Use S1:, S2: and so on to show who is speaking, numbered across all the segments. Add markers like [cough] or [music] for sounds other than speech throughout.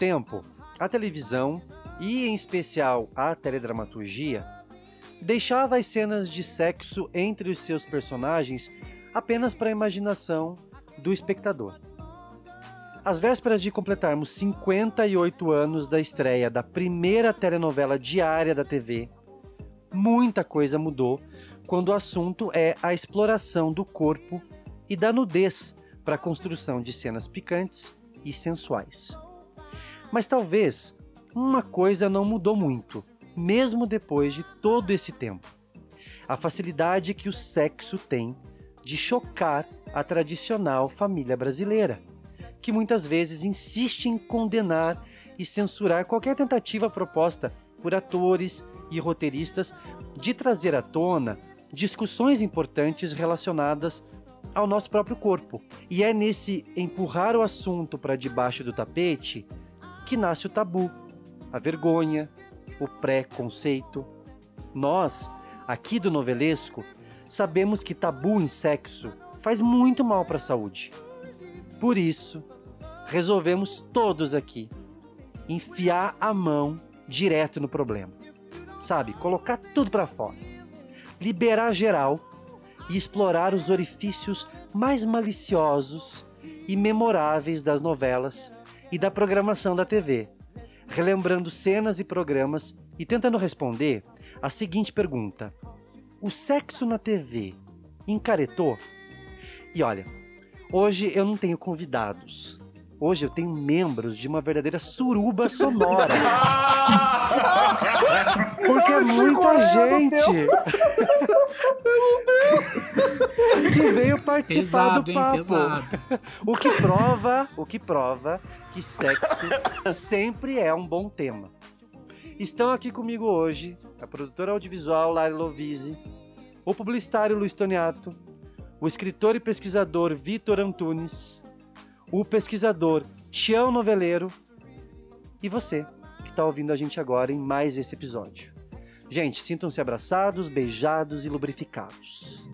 S1: Tempo, a televisão, e em especial a teledramaturgia, deixava as cenas de sexo entre os seus personagens apenas para a imaginação do espectador. Às vésperas de completarmos 58 anos da estreia da primeira telenovela diária da TV, muita coisa mudou quando o assunto é a exploração do corpo e da nudez para a construção de cenas picantes e sensuais. Mas talvez uma coisa não mudou muito, mesmo depois de todo esse tempo: a facilidade que o sexo tem de chocar a tradicional família brasileira, que muitas vezes insiste em condenar e censurar qualquer tentativa proposta por atores e roteiristas de trazer à tona discussões importantes relacionadas ao nosso próprio corpo. E é nesse empurrar o assunto para debaixo do tapete que nasce o tabu, a vergonha, o preconceito. Nós, aqui do novelesco, sabemos que tabu em sexo faz muito mal para a saúde. Por isso, resolvemos todos aqui enfiar a mão direto no problema. Sabe, colocar tudo para fora. Liberar geral e explorar os orifícios mais maliciosos e memoráveis das novelas e da programação da TV, relembrando cenas e programas e tentando responder a seguinte pergunta: O sexo na TV encaretou? E olha, hoje eu não tenho convidados. Hoje eu tenho membros de uma verdadeira suruba sonora. [laughs] Porque é muita gente [laughs] que veio participar
S2: Pesado,
S1: do
S2: hein?
S1: papo.
S2: Pesado.
S1: O que prova, o que prova que sexo [laughs] sempre é um bom tema. Estão aqui comigo hoje a produtora audiovisual Lari Lovise, o publicitário Luiz Toniato, o escritor e pesquisador Vitor Antunes, o pesquisador Tião Noveleiro e você que está ouvindo a gente agora em mais esse episódio. Gente, sintam-se abraçados, beijados e lubrificados.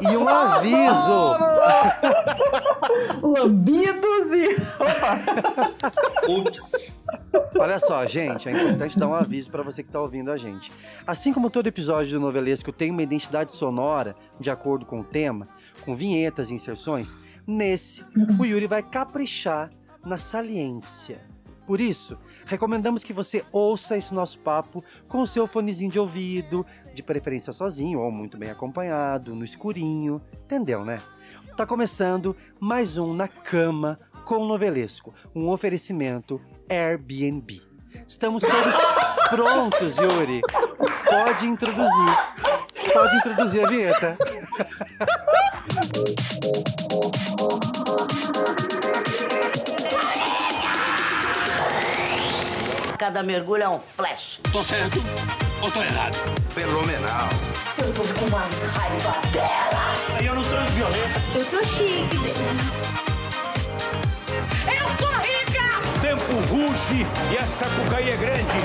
S1: E um aviso! [laughs]
S3: Lambidos e.
S4: Ups.
S1: Olha só, gente, é importante dar um aviso para você que está ouvindo a gente. Assim como todo episódio do Novelesco tem uma identidade sonora de acordo com o tema, com vinhetas e inserções, nesse o Yuri vai caprichar na saliência. Por isso, recomendamos que você ouça esse nosso papo com o seu fonezinho de ouvido, de preferência sozinho ou muito bem acompanhado, no escurinho, entendeu, né? Tá começando mais um Na Cama com o Novelesco, um oferecimento Airbnb. Estamos todos [laughs] prontos, Yuri. Pode introduzir. Pode introduzir a vinheta.
S5: Cada mergulho é um flash.
S6: Tô certo ou tô errado?
S7: Fenomenal.
S5: Eu tô com mais raiva dela.
S6: Eu não transo violência.
S3: Eu sou chique.
S5: Eu sou rica!
S6: O tempo ruge e a sapucaí é grande.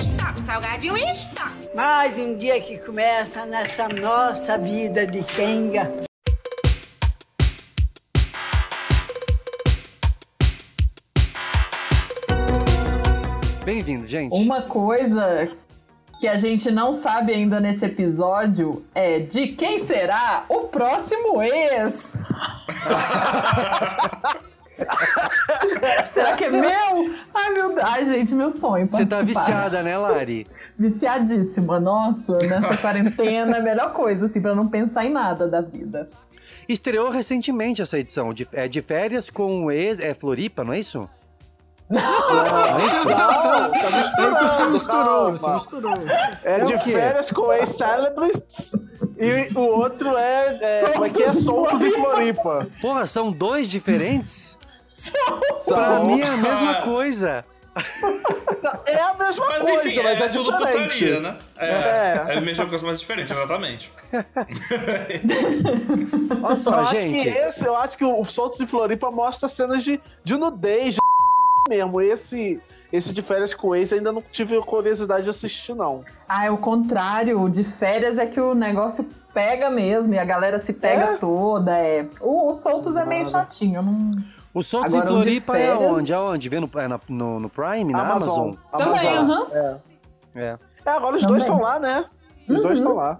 S5: Stop, salgadinho, stop!
S8: Mais um dia que começa nessa nossa vida de Kenga.
S1: Bem-vindo, gente.
S3: Uma coisa que a gente não sabe ainda nesse episódio é de quem será o próximo ex. [laughs] Será que é meu? Ai, meu. Ai, gente, meu sonho.
S1: Você tá viciada, né, Lari?
S3: Viciadíssima. Nossa, nessa quarentena é a melhor coisa, assim, pra não pensar em nada da vida.
S1: Estreou recentemente essa edição. De, é de férias com o ex. É Floripa, não é isso?
S9: Não, tá misturando.
S2: misturou,
S9: calma.
S2: você misturou.
S9: É
S1: É
S9: de férias com ex-celebrities e o outro é, é como é que é?
S3: Em
S9: em Floripa.
S1: Porra, são dois diferentes?
S9: São-
S1: Pra mim é a mesma coisa.
S9: É a mesma
S4: Mas
S9: coisa,
S4: enfim,
S9: mas
S4: é,
S9: é,
S4: tudo
S9: diferente.
S4: putaria, né? É,
S9: É.
S4: é. a mesma coisa, mas diferente, exatamente.
S1: Olha só,
S9: eu acho
S1: gente.
S9: que esse, eu acho que o Soltos em Floripa mostra cenas de, de nudez, de mesmo. Esse, esse de férias com o ex ainda não tive curiosidade de assistir, não.
S3: Ah, é o contrário. O de férias é que o negócio pega mesmo e a galera se pega
S9: É?
S3: toda. É. O, o Soltos é meio chatinho. Não...
S1: O Soltos
S3: Agora,
S1: em Floripa é
S3: férias-
S1: aonde? Aonde? Vê no, é na- no, no Prime, na Amazon?
S3: Também, aham.
S9: É.
S1: É.
S9: É, agora os
S3: Também.
S9: dois estão lá, né? Os
S3: Uhum.
S9: dois estão lá.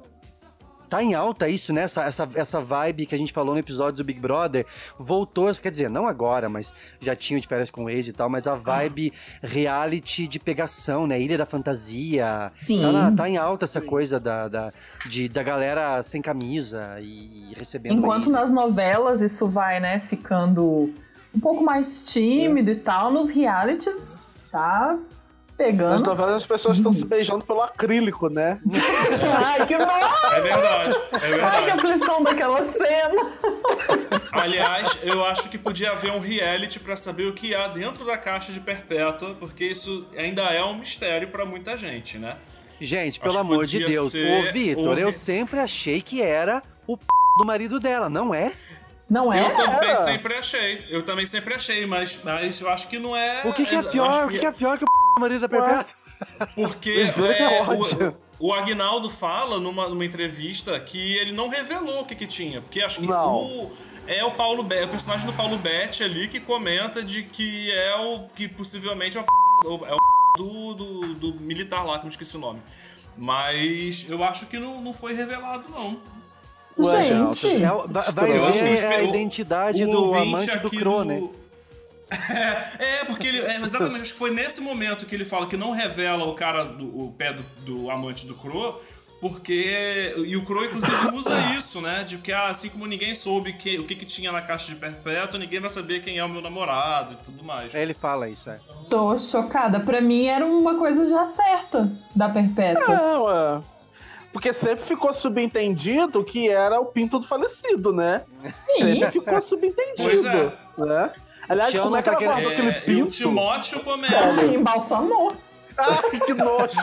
S1: Tá em alta isso, né? Essa, essa, essa vibe que a gente falou no episódio do Big Brother voltou, quer dizer, não agora, mas já tinha de férias com o ex e tal, mas a vibe reality de pegação, né? Ilha da Fantasia.
S3: Sim.
S1: Tá, na- tá em alta essa coisa da, da, de, da galera sem camisa e recebendo.
S3: Enquanto
S1: aí.
S3: nas novelas isso vai, né, ficando um pouco mais tímido e tal, nos realities tá
S9: Nas
S3: pegando.
S9: novelas as pessoas estão se beijando pelo acrílico, né? [laughs]
S3: Ai, que nossa!
S4: É verdade, é
S3: Ai, que
S4: verdade.
S3: aflição daquela cena!
S4: Aliás, eu acho que podia haver um reality pra saber o que há dentro da caixa de Perpétua, porque isso ainda é um mistério pra muita gente, né?
S1: Gente,
S4: Acho
S1: pelo amor de Deus.
S4: ser
S1: Ô, Vitor, eu sempre achei que era o p do marido dela, não é?
S3: Não é?
S4: Eu também sempre achei, eu também sempre achei, mas, mas eu acho que não é.
S1: O que, que é pior? O que, que é pior que o p marido da Perpétua?
S4: Porque
S9: Misericórdia.
S4: é, o, o Agnaldo fala numa, numa entrevista que ele não revelou o que, que tinha. Porque acho que
S9: Não.
S4: o, é o Paulo Be- é o personagem do Paulo Betti ali que comenta de que é o que possivelmente é o, p- é o p- do, do, do militar lá, que eu me esqueci o nome. Mas eu acho que não, não foi revelado, não.
S3: Gente,
S1: É o- vai ver a identidade
S4: o
S1: do
S4: ouvinte
S1: amante do
S4: aqui
S1: Cro, né?
S4: É, é, porque ele. é, exatamente, acho que foi nesse momento que ele fala que não revela o cara do o pé do, do amante do Cro, porque. E o Cro, inclusive, usa isso, né? De que ah, assim como ninguém soube que, o que, que tinha na caixa de perpétua, ninguém vai saber quem é o meu namorado e tudo mais.
S1: Ele fala isso, é.
S3: tô chocada. Pra mim era uma coisa já certa da Perpétua.
S9: Não, é. Porque sempre ficou subentendido que era o pinto do falecido, né?
S3: Sim.
S9: Sempre ficou [laughs] subentendido.
S4: Pois é.
S9: Né? Aliás,
S1: Tião
S9: como é que
S1: tá
S9: ela guardou
S4: É,
S9: aquele
S4: e o
S9: pinto?
S4: Timóteo comenta.
S3: Ai, embalsamou.
S9: Ai, que nojo.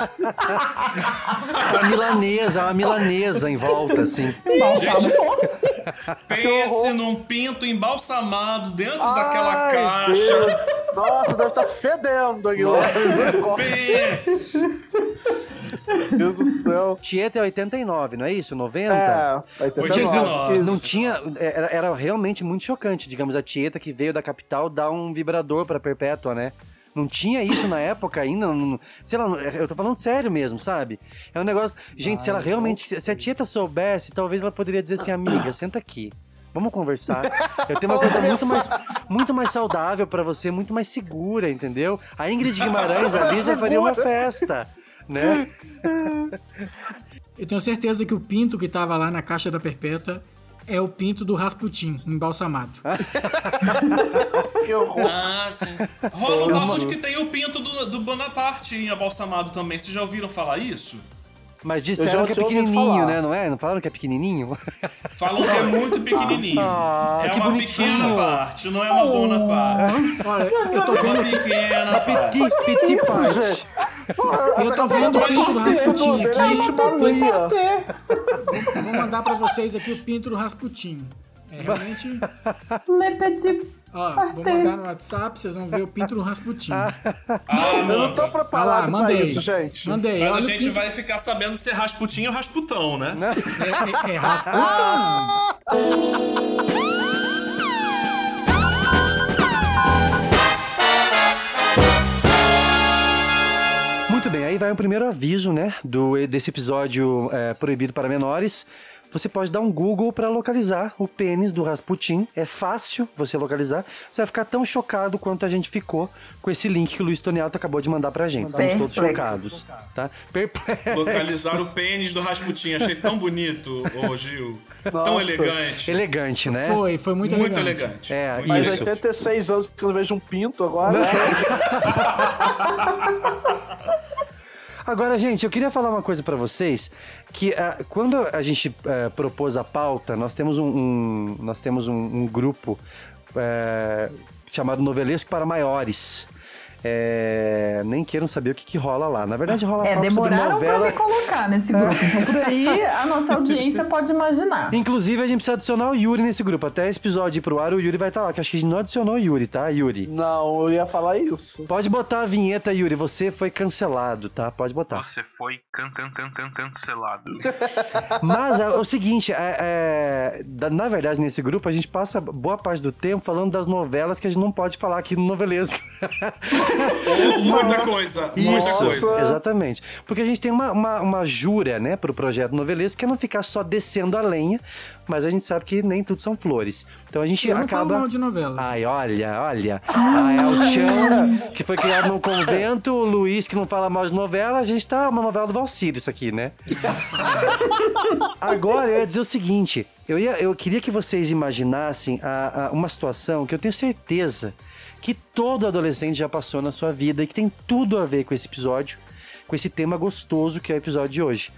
S1: A milanesa, a milanesa em volta, assim.
S3: Embalsamou.
S4: Pense num pinto embalsamado dentro daquela
S9: Ai,
S4: caixa.
S9: Deus. Nossa, [laughs] deve estar fedendo aquilo. lá.
S4: Pense!
S9: Meu Deus do céu.
S1: Tieta é 89, não é isso? 90?
S9: É, 89.
S4: 89.
S1: Não tinha. Era, era realmente muito chocante, digamos, a Tieta que veio da capital dar um vibrador pra Perpétua, né? Não tinha isso na época ainda. não- sei lá, eu tô falando sério mesmo, sabe? É um negócio. Gente, se ela realmente. Se se a Tieta soubesse, talvez ela poderia dizer assim, amiga, senta aqui. Vamos conversar. Eu tenho uma coisa muito mais, muito mais saudável pra você, muito mais segura, entendeu? A Ingrid Guimarães ali já faria uma festa, né?
S2: Eu tenho certeza que o pinto que tava lá na caixa da Perpétua é o pinto do Rasputin, embalsamado. [laughs]
S9: Que horror.
S4: Ah, sim. Rola um de que tem o pinto do, do Bonaparte em abalsamado também. Vocês já ouviram falar isso?
S1: Mas disseram que é pequenininho, né? Não é? Não falaram que é pequenininho?
S4: Falam que é muito pequenininho.
S1: Ah,
S4: é
S1: que
S4: uma
S1: bonitinho.
S4: pequena parte, não é uma bona parte.
S2: Olha, eu tô
S4: É
S2: vendo
S4: uma pequena parte.
S1: Petit, petit
S9: isso,
S1: part.
S9: gente?
S2: eu tô vendo o pinto do Rasputin
S9: Ele é
S2: aqui.
S9: intimaria.
S2: Vou mandar pra vocês aqui o pinto do Rasputin. É realmente. [laughs]
S3: Le petit
S2: Ó, vou mandar no WhatsApp, vocês vão ver o pinto do Rasputin. [laughs]
S4: Ah,
S9: Eu não tô preparado
S2: lá,
S9: pra
S2: mandei.
S9: isso, gente.
S2: Mandei.
S4: Mas a
S2: olha o
S4: gente
S2: pinto-
S4: vai ficar sabendo se é Rasputin ou Rasputão, né?
S2: É, é, é Rasputin.
S1: Muito bem, aí vai o primeiro aviso, né? Do, desse episódio é, proibido para menores. Você pode dar um Google para localizar o pênis do Rasputin. É fácil você localizar. Você vai ficar tão chocado quanto a gente ficou com esse link que o Luiz Toniato acabou de mandar pra gente. Estamos todos chocados, tá? Perplexo.
S4: Localizar o pênis do Rasputin. Achei tão bonito, ô Gil. Tão
S9: Nossa.
S4: elegante.
S1: Elegante, né?
S2: Foi, foi muito,
S4: Muito
S2: elegante.
S4: elegante.
S1: É,
S4: Muito
S9: Mas
S1: Isso.
S9: 86 anos que eu não vejo um pinto agora. [laughs]
S1: Agora, gente, eu queria falar uma coisa pra vocês, que ah, quando a gente eh, propôs a pauta, nós temos um, um- nós temos um, um grupo eh, chamado Novelesco para Maiores. É, nem queiram saber o que, que rola lá. Na verdade, rola
S3: É,
S1: papo sobre
S3: demoraram pra
S1: novela.
S3: me colocar nesse grupo. Então, por aí, a nossa audiência [laughs] pode imaginar.
S1: Inclusive, a gente precisa adicionar o Yuri nesse grupo. Até esse episódio ir pro ar, o Yuri vai estar lá. Que acho que a gente não adicionou o Yuri, tá, Yuri?
S9: Não, eu ia falar isso.
S1: Pode botar a vinheta, Yuri. Você foi cancelado, tá? Pode botar.
S7: Você foi can can can can cancelado. [laughs]
S1: Mas é, o seguinte, é, é, na verdade, nesse grupo, a gente passa boa parte do tempo falando das novelas que a gente não pode falar aqui no Novelesco. [laughs] [laughs]
S4: Muita coisa, muita
S1: Isso,
S4: coisa.
S1: Exatamente. Porque a gente tem uma, uma, uma jura, né, pro projeto novelesco, que é não ficar só descendo a lenha, mas a gente sabe que nem tudo são flores. Então a gente
S2: Eu não
S1: acaba.
S2: falo mal de novela.
S1: Ai, olha, olha. A El Chan, que foi criado num convento, o Luiz, que não fala mal de novela, a gente tá uma novela do Valcírio, isso aqui, né? Agora, eu ia dizer o seguinte: eu, ia, eu queria que vocês imaginassem a- a- uma situação que eu tenho certeza que todo adolescente já passou na sua vida e que tem tudo a ver com esse episódio, com esse tema gostoso que é o episódio de hoje.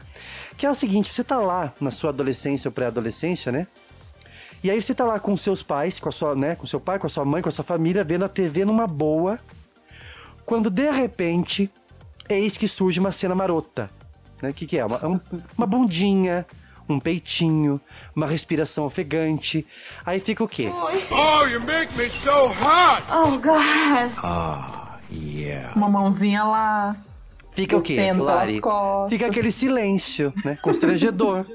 S1: Que é o seguinte: você tá lá na sua adolescência ou pré-adolescência, né? E aí você tá lá com seus pais, com a sua, né, com seu pai, com a sua mãe, com a sua família, vendo a TV numa boa, quando de repente, eis que surge uma cena marota. Né? O que, que é? Uma, um- uma bundinha, um peitinho, uma respiração ofegante. Aí fica o quê?
S6: Oh, you make me so hot!
S5: Oh, God.
S3: Uma mãozinha lá.
S1: Fica o quê, Lari? Fica aquele silêncio, né? Constrangedor.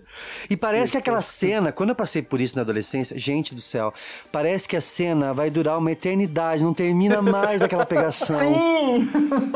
S1: E parece que aquela cena, quando eu passei por isso na adolescência, gente do céu, parece que a cena vai durar uma eternidade, não termina mais aquela pegação. [laughs]
S3: Sim!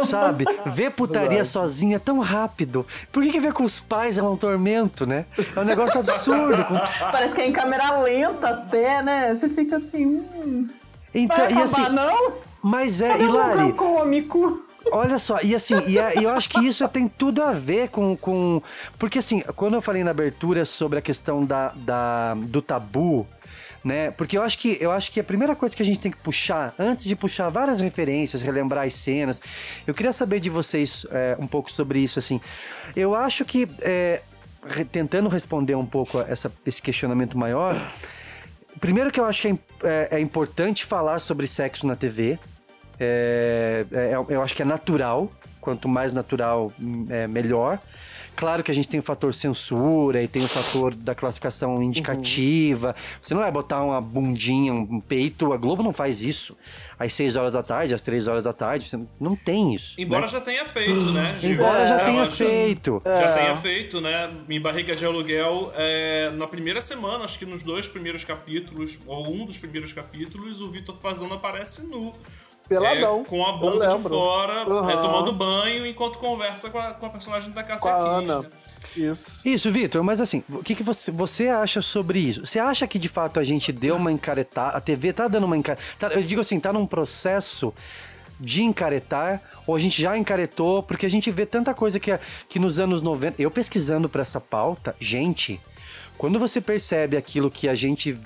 S1: Sabe? Ver putaria sozinha é tão rápido. Por que, que ver com os pais é um tormento, né? É um negócio absurdo. com- [laughs]
S3: Parece que é em câmera lenta até, né? Você fica assim. Hum,
S1: Então,
S3: vai
S1: e
S3: acabar,
S1: assim,
S3: não?
S1: mas é,
S3: Cadê
S1: Hilari,
S3: meu cômico?
S1: Olha só, e assim, e é- e eu acho que isso tem tudo a ver com, com. Porque assim, quando eu falei na abertura sobre a questão da, da, do tabu, né? Porque eu acho que eu acho que a primeira coisa que a gente tem que puxar, antes de puxar várias referências, relembrar as cenas, eu queria saber de vocês é, um pouco sobre isso, assim. Eu acho que. é, tentando responder um pouco a essa, esse questionamento maior. Primeiro que eu acho que é, é- é importante falar sobre sexo na TV. É, é- eu acho que é natural. Quanto mais natural, hum, é melhor. Claro que a gente tem o fator censura e tem o fator da classificação indicativa. Você não vai botar uma bundinha, um peito. A Globo não faz isso. Às 6 horas da tarde, às 3 horas da tarde. Você não tem isso.
S4: Embora
S1: né?
S4: já tenha feito, né, Gil?
S1: Embora já
S4: Ela
S1: tenha
S4: já-
S1: feito.
S4: Já tenha feito, né? Em Barriga de Aluguel, é, na primeira semana, acho que nos dois primeiros capítulos, ou um dos primeiros capítulos, o Vitor Fazano aparece nu.
S9: Peladão.
S4: É, com a
S9: Eu
S4: bunda de fora,
S9: Uhum.
S4: é, tomando banho, enquanto conversa com a, com a personagem da Cássia
S9: a
S4: Kiss, né?
S9: Isso.
S1: Isso, Vitor, mas assim, o que, que você, você acha sobre isso? Você acha que de fato a gente deu uma encaretada, a TV tá dando uma encaretada, eu digo assim, tá num processo de encaretar, ou a gente já encaretou, porque a gente vê tanta coisa que, que nos anos 90, eu pesquisando pra essa pauta, gente, quando você percebe aquilo que a gente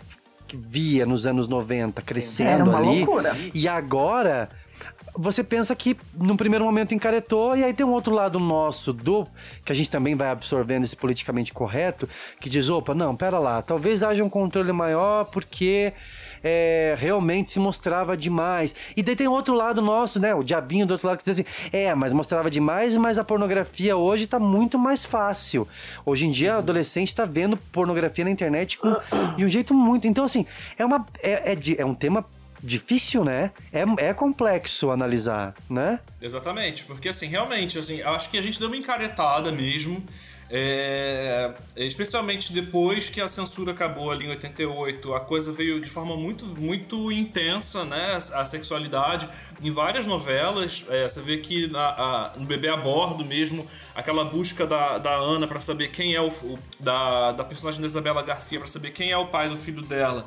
S1: via nos anos 90
S3: Era
S1: crescendo
S3: uma
S1: ali,
S3: loucura.
S1: e agora você pensa que num primeiro momento encaretou e aí tem um outro lado nosso do que a gente também vai absorvendo esse politicamente correto que diz opa não pera lá talvez haja um controle maior porque é, realmente se mostrava demais e daí tem outro lado nosso né o diabinho do outro lado que diz assim é mas mostrava demais mas a pornografia hoje tá muito mais fácil hoje em dia o adolescente tá vendo pornografia na internet com, de um jeito muito então assim é uma é, é, é um tema difícil, né? É, é complexo analisar, né?
S4: Exatamente, porque assim, realmente, assim, acho que a gente deu uma encaretada mesmo. É, especialmente depois que a censura acabou ali em 88, a coisa veio de forma muito, muito intensa, né? A sexualidade em várias novelas. é, você vê que na, a- no Bebê a Bordo mesmo, aquela busca da, da Ana para saber quem é o, da, da personagem da Isabela Garcia para saber quem é o pai do filho dela.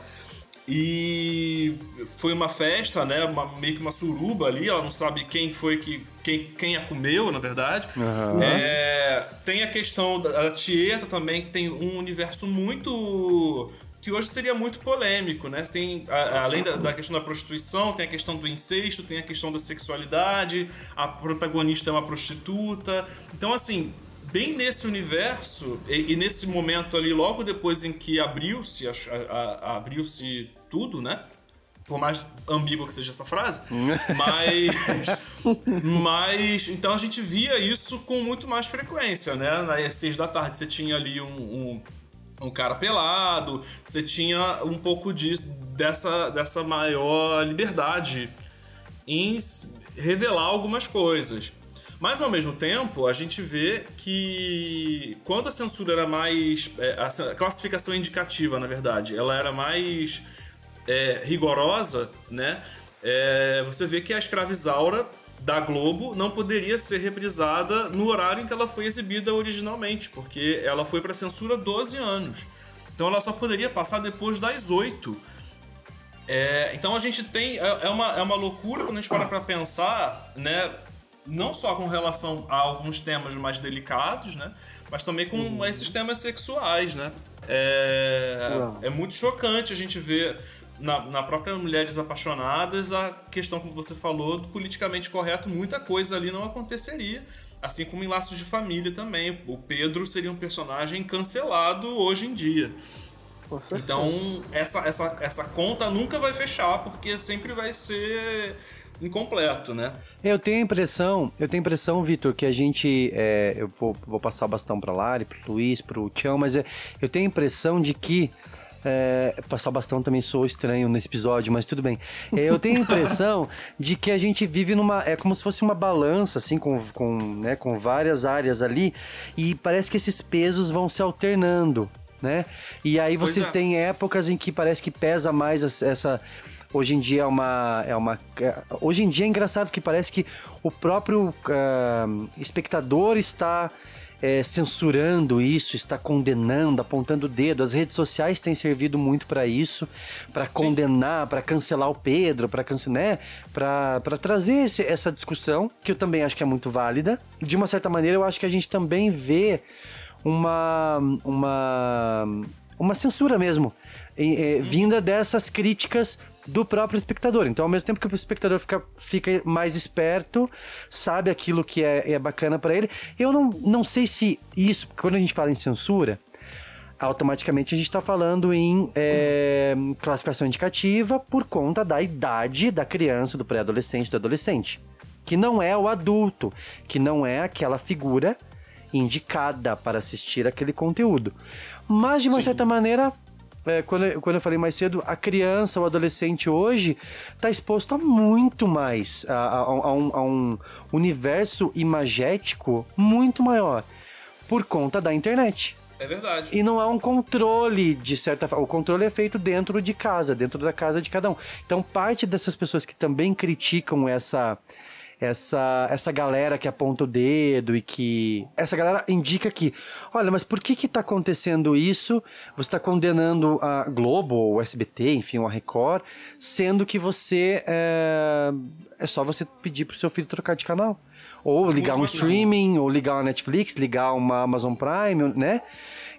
S4: E foi uma festa, né? Uma- meio que uma suruba ali, ela não sabe quem foi que. quem, quem a comeu, na verdade. É, tem a questão da Tieta também, que tem um universo muito. que hoje seria muito polêmico, né? Tem, a- além da, da questão da prostituição, tem a questão do incesto, tem a questão da sexualidade, a protagonista é uma prostituta. Então, assim, bem nesse universo e, e nesse momento ali, logo depois em que abriu-se abriu-se tudo, né? Por mais ambígua que seja essa frase. [laughs] mas. Mas. Então a gente via isso com muito mais frequência, né? Nas seis da tarde você tinha ali um, um um cara pelado, você tinha um pouco de, dessa, dessa maior liberdade em revelar algumas coisas. Mas ao mesmo tempo, a gente vê que quando a censura era mais. É, a classificação indicativa, na verdade, ela era mais é, rigorosa, né? É, você vê que a escravizaura da Globo não poderia ser reprisada no horário em que ela foi exibida originalmente, porque ela foi para censura 12 anos. Então ela só poderia passar depois das 8. É, então a gente tem. É, é, uma, é uma loucura quando a gente para pra pensar, né? Não só com relação a alguns temas mais delicados, né? Mas também com uhum. esses temas sexuais, né? É, é muito chocante a gente ver na, na própria Mulheres Apaixonadas, a questão, como você falou, do politicamente correto, muita coisa ali não aconteceria. Assim como em Laços de Família também. O Pedro seria um personagem cancelado hoje em dia. Então, essa, essa, essa conta nunca vai fechar, porque sempre vai ser incompleto, né?
S1: Eu tenho a impressão, eu tenho a impressão, Vitor, que a gente. É, eu vou, vou passar o bastão pra Lari, pro Luiz, pro Tião, mas é, eu tenho a impressão de que é, passar o bastão também sou estranho nesse episódio, mas tudo bem. É, eu tenho a impressão [laughs] de que a gente vive numa. É como se fosse uma balança, assim, com, com, né, com várias áreas ali, e parece que esses pesos vão se alternando. Né? E aí você é. tem épocas em que parece que pesa mais essa hoje em dia é uma é uma é, hoje em dia é engraçado que parece que o próprio uh, espectador está é, censurando isso, está condenando, apontando o dedo. As redes sociais têm servido muito para isso, para condenar, para cancelar o Pedro, para cancelar, né? para trazer esse, essa discussão, que eu também acho que é muito válida. De uma certa maneira, eu acho que a gente também vê uma uma uma censura mesmo, é, vinda dessas críticas do próprio espectador. Então, ao mesmo tempo que o espectador fica, fica mais esperto, sabe aquilo que é, é bacana para ele, eu não, não sei se isso, quando a gente fala em censura, automaticamente a gente está falando em é, classificação indicativa por conta da idade da criança, do pré-adolescente, do adolescente. Que não é o adulto, que não é aquela figura indicada para assistir aquele conteúdo. Mas, de uma Sim. certa maneira, é, quando, eu, quando eu falei mais cedo, a criança, o adolescente hoje está exposto a muito mais, a, a, a, um, a um universo imagético muito maior, por conta da internet.
S4: É verdade.
S1: E não há um controle, de certa forma. O controle é feito dentro de casa, dentro da casa de cada um. Então, parte dessas pessoas que também criticam essa essa, essa galera que aponta o dedo e que. Essa galera indica que, olha, mas por que que tá acontecendo isso? Você está condenando a Globo, o SBT, enfim, a Record, sendo que você. É, é só você pedir pro seu filho trocar de canal. Ou ligar um streaming, ou ligar uma Netflix, ligar uma Amazon Prime, né?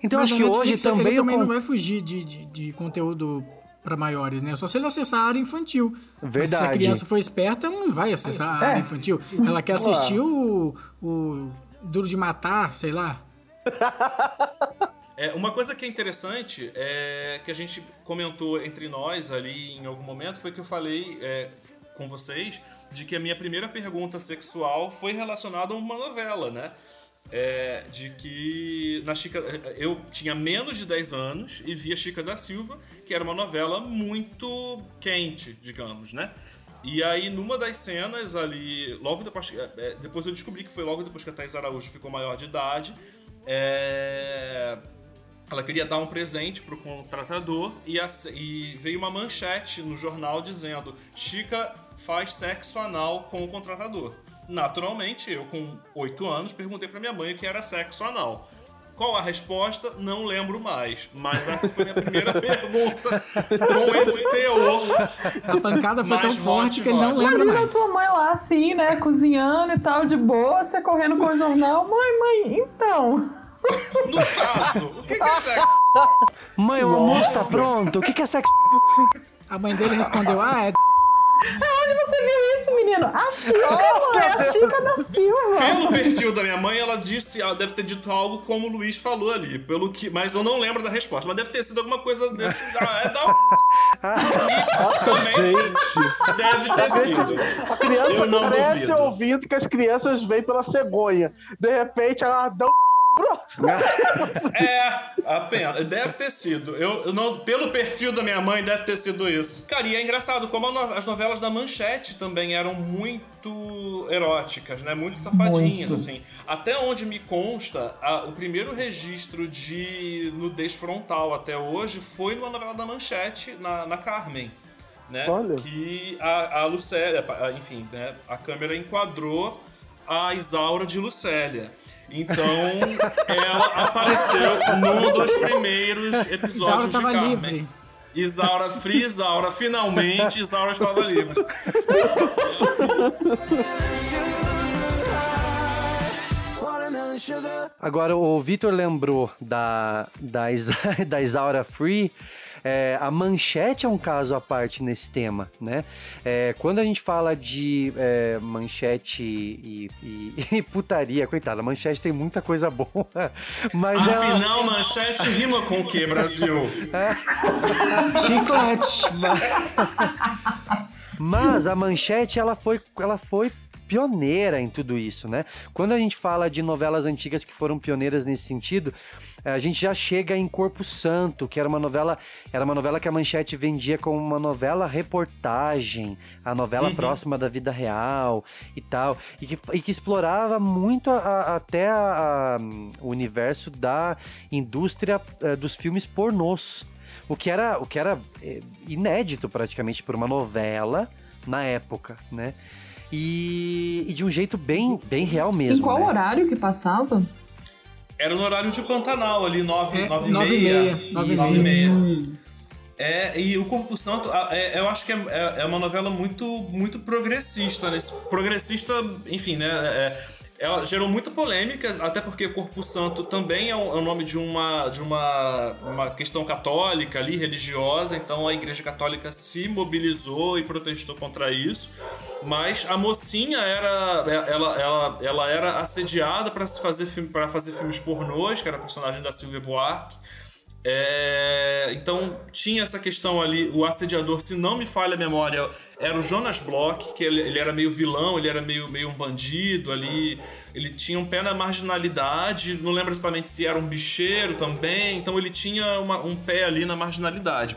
S1: Então
S2: mas
S1: acho que hoje também.
S2: Ele também não vai fugir de, de, de conteúdo para maiores, né? Só se ele acessar a área infantil.
S1: Verdade.
S2: Mas se a criança for esperta, ela não vai acessar a área infantil. Ela quer assistir o, o Duro de Matar, sei lá.
S4: É, uma coisa que é interessante é que a gente comentou entre nós ali em algum momento foi que eu falei é, com vocês de que a minha primeira pergunta sexual foi relacionada a uma novela, né? É, de que na Chica, eu tinha menos de 10 anos e via Chica da Silva, que era uma novela muito quente, digamos, né? E aí, numa das cenas ali, logo depois. É, é, depois eu descobri que foi logo depois que a Thais Araújo ficou maior de idade. É, ela queria dar um presente pro contratador e, a, e veio uma manchete no jornal dizendo: Chica faz sexo anal com o contratador. Naturalmente, eu com 8 anos perguntei para minha mãe o que era sexo anal. Qual a resposta? Não lembro mais. Mas essa foi a minha primeira [laughs] pergunta com esse teor.
S2: A pancada foi tão forte que ele não lembra
S3: Imagina
S2: mais.
S3: sua mãe lá assim, né? Cozinhando e tal, de boa, você correndo com o jornal. Mãe, mãe, então.
S4: No caso, o que, que é sexo?
S1: Mãe, o almoço tá pronto. O que, que é sexo?
S2: A mãe dele respondeu: Ah, é.
S3: Aonde você viu isso, menino? A Chica, mãe, a Chica da Silva.
S4: Pelo perfil da minha mãe, ela disse, ela deve ter dito algo como o Luiz falou ali, pelo que, mas eu não lembro da resposta, mas deve ter sido alguma coisa desse, ah, é da [laughs] também
S9: Gente,
S4: deve ter sido.
S9: a criança
S4: Eu não
S9: cresce
S4: duvido.
S9: ouvindo que as crianças vêm pela cegonha. De repente, ela dá um. Pronto. [laughs]
S4: É, apenas. Deve ter sido. Eu, eu não, pelo perfil da minha mãe, deve ter sido isso. Cara, e é engraçado como no- as novelas da Manchete também eram muito eróticas, né? Muito safadinhas,
S3: Muito.
S4: assim. Até onde me consta, a- o primeiro registro de nudez frontal até hoje foi numa novela da Manchete, na, na Carmen. Né?
S9: Olha.
S4: Que a, a Lucélia, enfim, né? a câmera enquadrou a Isaura de Lucélia. Então, ela apareceu num dos primeiros [laughs]
S2: Isaura
S4: episódios de
S2: tava
S4: Carmen.
S2: livre.
S4: Isaura, Free Isaura, finalmente Isaura estava livre.
S1: Agora, o Vitor lembrou da, da, Isa- [laughs] da Isaura Free. É, a manchete é um caso à parte nesse tema, né? É, quando a gente fala de é, manchete e, e- e [laughs] putaria, coitada, a manchete tem muita coisa boa, [laughs] mas ela-
S4: Afinal, manchete rima com o que, Brasil?
S2: Chiclete.
S1: Mas a Manchete, ela foi, ela foi pioneira em tudo isso, né? Quando a gente fala de novelas antigas que foram pioneiras nesse sentido, eh, a gente já chega em Corpo Santo, que era uma novela, era uma novela que a Manchete vendia como uma novela reportagem, a novela próxima da vida real e tal, e que, e que explorava muito a- a- até a- o universo da indústria eh, dos filmes pornôs. O que era, o que era eh, inédito praticamente por uma novela na época, né? E, e de um jeito bem, bem real mesmo.
S3: em qual
S1: né?
S3: horário que passava?
S4: Era no horário de Pantanal, ali, nove,
S2: É,
S4: nove, e meia.
S2: meia, nove e
S4: Isso, nove e
S2: meia.
S4: É, e o Corpo Santo, é- eu acho que é, é- é uma novela muito, muito progressista. Né? Progressista, enfim, né? é- ela gerou muita polêmica, até porque Corpo Santo também é o, é nome de uma, de uma, uma questão católica ali, religiosa, então a Igreja Católica se mobilizou e protestou contra isso. Mas a mocinha era. Ela, ela, ela era assediada para fazer, pra fazer filmes pornôs, que era a personagem da Sylvia Buarque. É, então tinha essa questão ali, o assediador, se não me falha a memória, era o Jonas Bloch, que ele, ele era meio vilão, ele era meio, meio um bandido ali, ele tinha um pé na marginalidade, não lembro exatamente se era um bicheiro também, então ele tinha uma- um pé ali na marginalidade.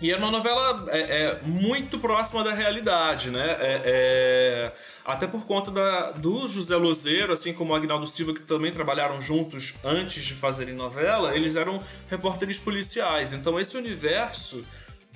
S4: E era uma novela é, é, muito próxima da realidade, né? É, é, até por conta da, do José Lozeiro, assim como o Agnaldo Silva, que também trabalharam juntos antes de fazerem novela, eles eram repórteres policiais. Então esse universo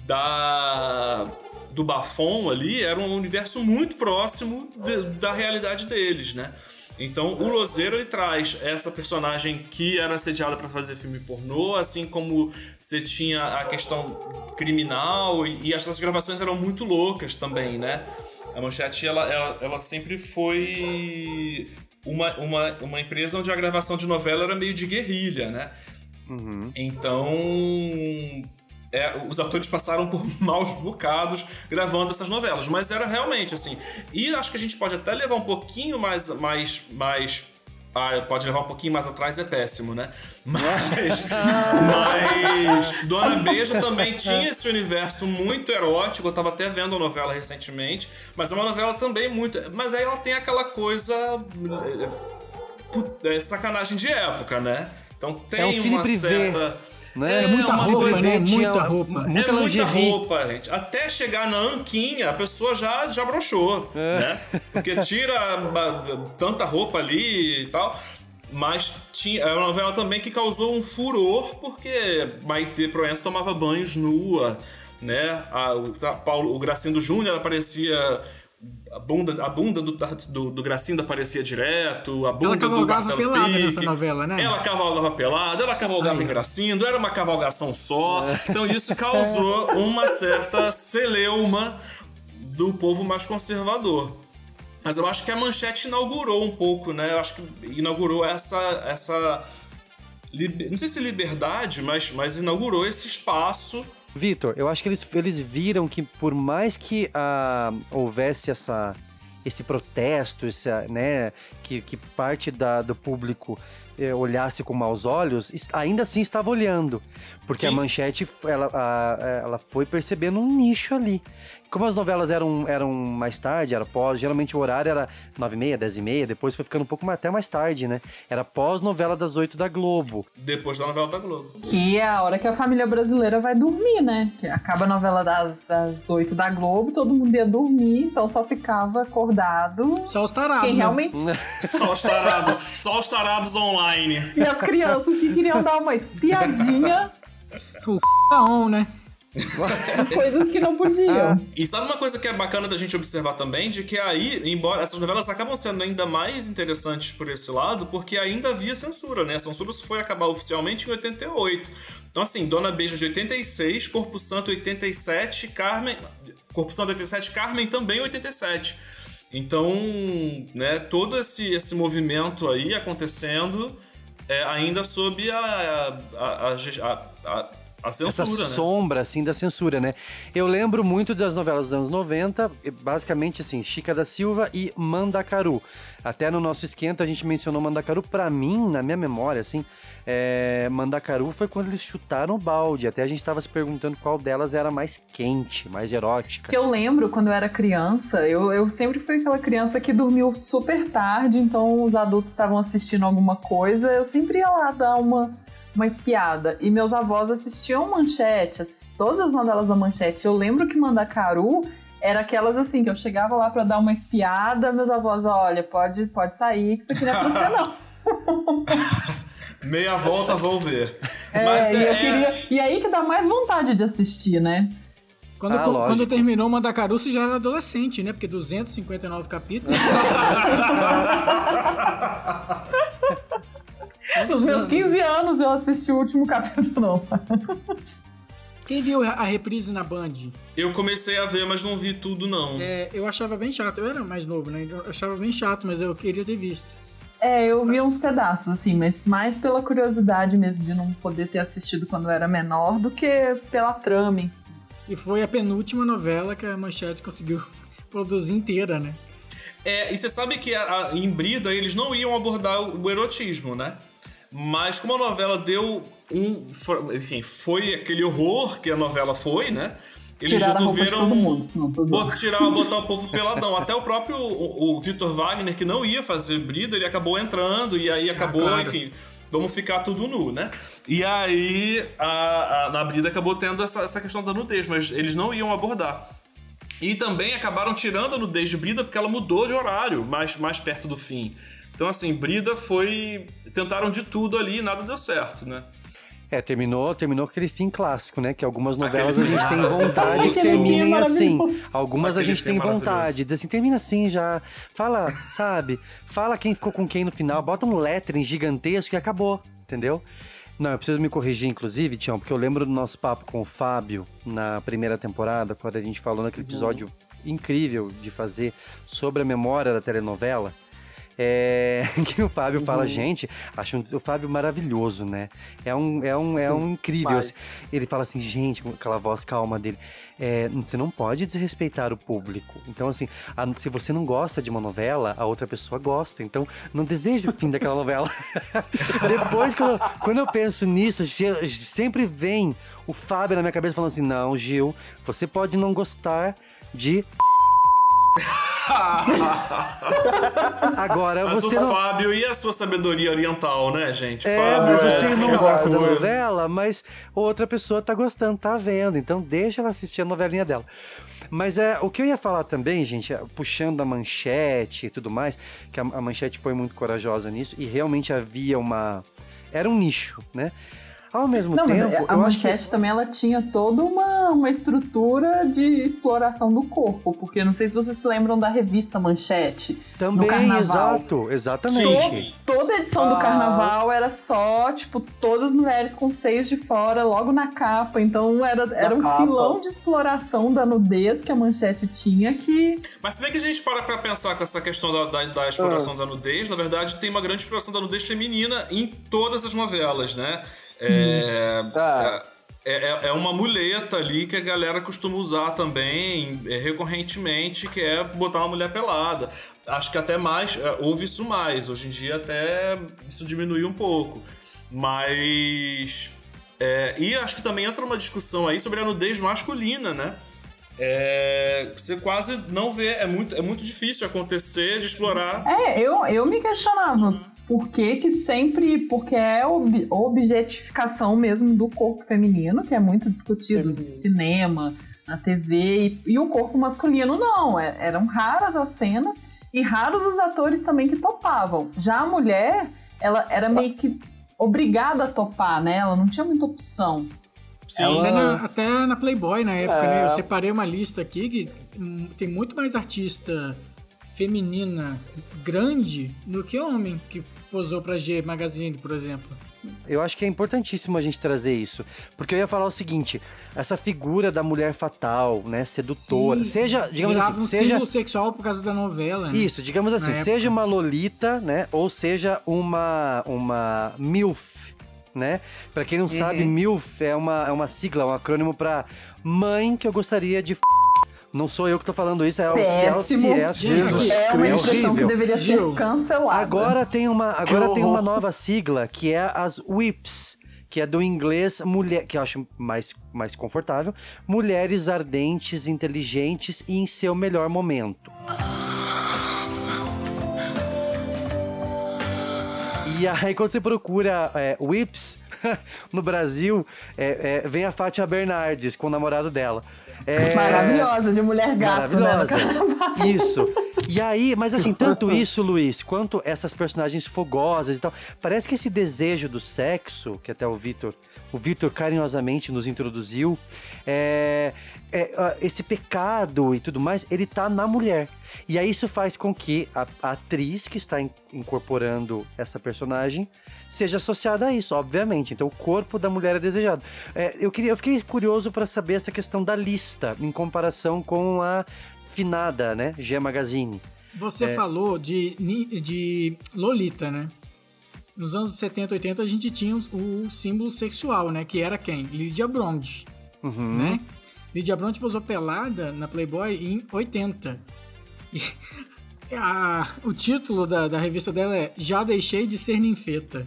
S4: da do Bafon ali era um universo muito próximo de- da realidade deles, né? Então o Lozeiro ele traz essa personagem que era assediada para fazer filme pornô, assim como você tinha a questão criminal e, e essas gravações eram muito loucas também, né? A Manchete ela, ela, ela sempre foi uma, uma, uma empresa onde a gravação de novela era meio de guerrilha, né? Então, é, os atores passaram por [laughs] maus bocados gravando essas novelas, mas era realmente assim. E acho que a gente pode até levar um pouquinho mais. mais, mais ah, pode levar um pouquinho mais atrás, é péssimo, né? [laughs] Mas. mas. Dona Beija também tinha esse universo muito erótico. Eu tava até vendo a novela recentemente. Mas é uma novela também muito. Mas aí ela tem aquela coisa. eh, pu- é, sacanagem de época, né? Então tem
S1: É um cine
S4: uma
S1: privê,
S4: certa.
S1: Né?
S2: É muita
S4: uma
S2: roupa,
S4: coisa-
S2: né? Muita roupa.
S4: é
S1: Muita
S4: muita
S1: lingerie.
S4: roupa, gente. Até chegar na anquinha, a pessoa já, já broxou,
S1: É.
S4: né? Porque tira tanta roupa ali e tal. Mas tinha, é uma novela também que causou um furor, porque Maite Proença tomava banhos nua, né? A- o, a Paulo, o Gracindo Júnior aparecia... A bunda, a bunda do, do, do Gracindo aparecia direto, a bunda do
S2: cavalgava
S4: Marcelo
S2: pelada
S4: Pique.
S2: nessa novela, né?
S4: Ela cavalgava pelada, ela cavalgava em Gracindo, era uma cavalgação só. Então isso causou [laughs] uma certa celeuma do povo mais conservador. Mas eu acho que a manchete inaugurou um pouco, né? Eu acho que inaugurou essa. essa liber- não sei se liberdade, mas, mas inaugurou esse espaço
S1: Vitor, eu acho que eles, eles viram que por mais que ah, houvesse essa, esse protesto, essa, né, que, que parte da, do público olhasse com maus olhos, ainda assim estava olhando. Porque a
S4: Sim.
S1: manchete, ela, a- ela foi percebendo um nicho ali. Como as novelas eram, eram mais tarde, era pós, geralmente o horário era 9 e meia, 10 e meia, depois foi ficando um pouco mais, até mais tarde, né? Era pós-novela das 8 da Globo.
S4: Depois da novela da Globo.
S3: Que é a hora que a família brasileira vai dormir, né? Que acaba a novela das, das 8 da Globo, todo mundo ia dormir, então só ficava acordado.
S2: Só os tarados.
S3: Quem
S2: né?
S3: realmente. [laughs]
S4: Só os tarados, só os tarados online.
S3: E as crianças que queriam dar uma espiadinha
S2: O c... on, né?
S3: de coisas que não podiam.
S4: E sabe uma coisa que é bacana da gente observar também? De que aí, embora essas novelas acabam sendo ainda mais interessantes por esse lado, porque ainda havia censura, né? A censura foi acabar oficialmente em 88. Então, assim, Dona Beijo de 86, Corpo Santo 87, Carmen. Corpo Santo 87, Carmen também 87. Então, né, todo esse, esse movimento aí acontecendo é, ainda sob a, a, a, a, a, censura,
S1: essa
S4: né?
S1: sombra, assim, da censura, né? Eu lembro muito das novelas dos anos 90, e basicamente, assim, Chica da Silva e Mandacaru. Até no nosso esquenta a gente mencionou Mandacaru. Pra mim, na minha memória, assim, é, Mandacaru foi quando eles chutaram o balde. Até a gente tava se perguntando qual delas era mais quente, mais erótica.
S3: Eu lembro quando eu era criança, eu, eu sempre fui aquela criança que dormiu super tarde, então os adultos estavam assistindo alguma coisa, eu sempre ia lá dar uma, uma espiada. E meus avós assistiam Manchete, assistiam todas as novelas da Manchete. Eu lembro que Mandacaru era aquelas assim, que eu chegava lá pra dar uma espiada, meus avós, olha, pode, pode sair, que isso aqui não é pra você não. [laughs]
S4: Meia volta, vou ver. [laughs]
S3: É,
S4: Mas
S3: e, eu
S4: é-
S3: queria, e aí que dá mais vontade de assistir, né?
S2: Quando,
S1: Ah,
S2: quando terminou o Mandacaru, você já era adolescente, né? Porque 259 capítulos. [laughs]
S3: Nos meus 15 anos eu assisti o último [laughs] capítulo.
S2: Quem viu a reprise na Band?
S4: Eu comecei a ver, mas não vi tudo, não.
S2: É, eu achava bem chato. Eu era mais novo, né? Eu achava bem chato, mas eu queria ter visto.
S3: É, eu vi uns pedaços, assim, mas mais pela curiosidade mesmo de não poder ter assistido quando eu era menor do que pela trama em si.
S2: E foi a penúltima novela que a Manchete conseguiu [laughs] produzir inteira, né?
S4: É, e você sabe que a- a- em Brida eles não iam abordar o, o erotismo, né? Mas como a novela deu um. Enfim, foi aquele horror que a novela foi, né? Eles
S3: Tiraram
S4: resolveram.
S3: Não, tô zoando.
S4: bot- tirar, botar o povo peladão. Até o próprio o, o Vitor Wagner, que não ia fazer Brida, ele acabou entrando e aí acabou,
S2: claro.
S4: enfim. Vamos ficar tudo nu, né? E aí, a, a- na Brida acabou tendo essa, essa questão da nudez, mas eles não iam abordar. E também acabaram tirando a nudez de Brida porque ela mudou de horário mais, mais perto do fim. Então, assim, Brida foi. Tentaram de tudo ali e nada deu certo, né?
S1: É, terminou, terminou aquele fim clássico, né? Que algumas novelas
S4: Aquele
S1: a gente
S4: fim
S1: tem vontade que terminem assim. Algumas a
S4: Aquele
S1: gente
S4: fim
S1: tem vontade. Diz assim, termina assim já. Fala, [laughs] sabe? Fala quem ficou com quem no final. Bota um lettering gigantesco e acabou, entendeu? Não, eu preciso me corrigir, inclusive, Tião, porque eu lembro do nosso papo com o Fábio na primeira temporada, quando a gente falou naquele episódio incrível de fazer sobre a memória da telenovela. É, [laughs] que o Fábio fala, gente, acho o Fábio maravilhoso, né? É um, é um, é um incrível. Assim. Ele fala assim, gente, com aquela voz calma dele, é, você não pode desrespeitar o público. Então, assim, a- se você não gosta de uma novela, a outra pessoa gosta. Então, não deseja o fim daquela novela. [laughs] Depois, quando, eu- quando eu penso nisso, sempre vem o Fábio na minha cabeça falando assim: não, Gil, você pode não gostar de. [laughs] Agora
S4: Mas
S1: você
S4: o
S1: não.
S4: Fábio e a sua sabedoria oriental, né, gente?
S1: É,
S4: Fábio
S1: mas você
S4: é
S1: não gosta da novela, mas outra pessoa tá gostando, tá vendo. Então deixa ela assistir a novelinha dela. Mas é, o que eu ia falar também, gente, é, puxando a manchete e tudo mais, que a, a manchete foi muito corajosa nisso e realmente havia uma. Era um nicho, né? Ao mesmo
S3: Não, mas
S1: tempo,
S3: a
S1: eu acho que
S3: manchete também ela tinha toda uma, uma estrutura de exploração do corpo, porque não sei se vocês se lembram da revista Manchete.
S1: também,
S3: carnaval.
S1: exato, exatamente.
S3: To- Toda edição do
S9: Ah.
S3: carnaval era só, tipo, todas as mulheres com seios de fora, logo na capa. Então era, era um
S9: capa.
S3: filão de exploração da nudez que a manchete tinha que.
S4: Mas se bem que a gente para pra pensar com essa questão da, da, da exploração da nudez, na verdade tem uma grande exploração da nudez feminina em todas as novelas, né? É,
S9: Tá.
S4: é, é- é uma muleta ali que a galera costuma usar também é, recorrentemente, que é botar uma mulher pelada. Acho que até mais, é, houve isso mais. Hoje em dia até isso diminuiu um pouco. Mas. é, e acho que também entra uma discussão aí sobre a nudez masculina, né? É, você quase não vê, é muito, é muito difícil acontecer de explorar.
S3: É, eu, eu me questionava por que que sempre. Porque é ob- objetificação mesmo do corpo feminino, que é muito discutido no cinema, na TV, e, e o corpo masculino não. é- eram raras as cenas e raros os atores também que topavam. Já a mulher, ela era meio que obrigada a topar, né? Ela não tinha muita opção.
S4: Sim,
S2: Até
S4: sim.
S2: na, até na Playboy, na época,
S9: É.
S2: né? Eu separei uma lista aqui que hum, tem muito mais artista feminina grande do que homem que posou pra G Magazine, por exemplo.
S1: Eu acho que é importantíssimo a gente trazer isso. Porque eu ia falar o seguinte: essa figura da mulher fatal, né? Sedutora.
S2: Sim,
S1: seja, digamos assim,
S2: um
S1: seja.
S2: símbolo sexual por causa da novela. né?
S1: Isso, digamos assim,
S2: Na época.
S1: seja uma Lolita, né? Ou seja uma, uma MILF, né? Pra quem não sabe, MILF é uma, é uma sigla, um acrônimo pra Mãe que eu gostaria de f... Não sou eu que tô falando isso, é o
S3: Péssimo.
S1: Celso
S9: Jesus
S3: é uma
S1: É
S3: expressão que
S1: horrível.
S3: deveria
S2: Gil,
S3: ser cancelada.
S1: Agora tem uma, agora
S9: Que
S1: tem uma nova sigla que é as WIPs, que é do inglês mulher, que eu acho mais, mais confortável, mulheres ardentes, inteligentes e em seu melhor momento. E aí quando você procura é, WIPs [laughs] no Brasil, é, é, vem a Fátima Bernardes com o namorado dela. É,
S3: Maravilhosa, de mulher gato, né?
S1: Maravilhosa.
S3: carnaval.
S1: Isso. E aí, mas assim, tanto [laughs] isso, Luiz, quanto essas personagens fogosas e tal, parece que esse desejo do sexo, que até o Vitor, o Vitor carinhosamente nos introduziu, é, é, esse pecado e tudo mais, ele tá na mulher. E aí isso faz com que a, a atriz que está in- incorporando essa personagem seja associada a isso, obviamente. Então o corpo da mulher é desejado. É, eu, queria, eu fiquei curioso para saber essa questão da lista em comparação com a finada, né? G Magazine.
S2: Você
S1: É.
S2: falou de, de Lolita, né? Nos anos 70, 80, a gente tinha o, símbolo sexual, né? Que era quem? Lydia Brond,
S1: Uhum.
S2: né? Lydia Brond posou pelada na Playboy em 80. E [laughs] a- o título da, da revista dela é Já Deixei de Ser Ninfeta.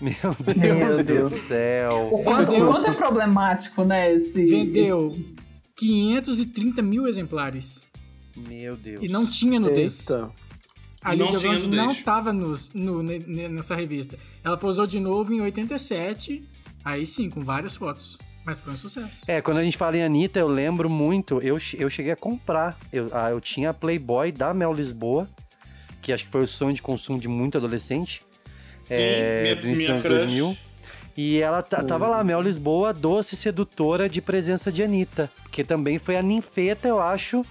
S1: Meu [laughs]
S3: Meu
S1: Deus,
S9: Deus.
S1: do céu.
S3: O quanto, o
S2: Vendeu.
S3: quanto é problemático, né? Esse,
S2: Vendeu
S3: esse-
S2: 530 mil exemplares.
S1: Meu Deus.
S2: E não tinha nudez.
S9: Eita.
S2: A
S4: Não
S2: Brond
S4: nudez.
S2: não estava no, ne- nessa revista. Ela posou de novo em 87, aí sim, com várias fotos. Mas foi um sucesso.
S1: É, quando a gente fala em Anitta, eu lembro muito, eu, eu cheguei a comprar. Eu, ah, eu tinha a Playboy da Mel Lisboa, que acho que foi o sonho de consumo de muito adolescente.
S4: Sim,
S1: é,
S4: minha,
S1: do início
S4: minha
S1: dos anos
S4: crush.
S1: 2000. E ela ta- tava lá, Mel Lisboa, doce sedutora de presença de Anitta. Que também foi a ninfeta, eu acho,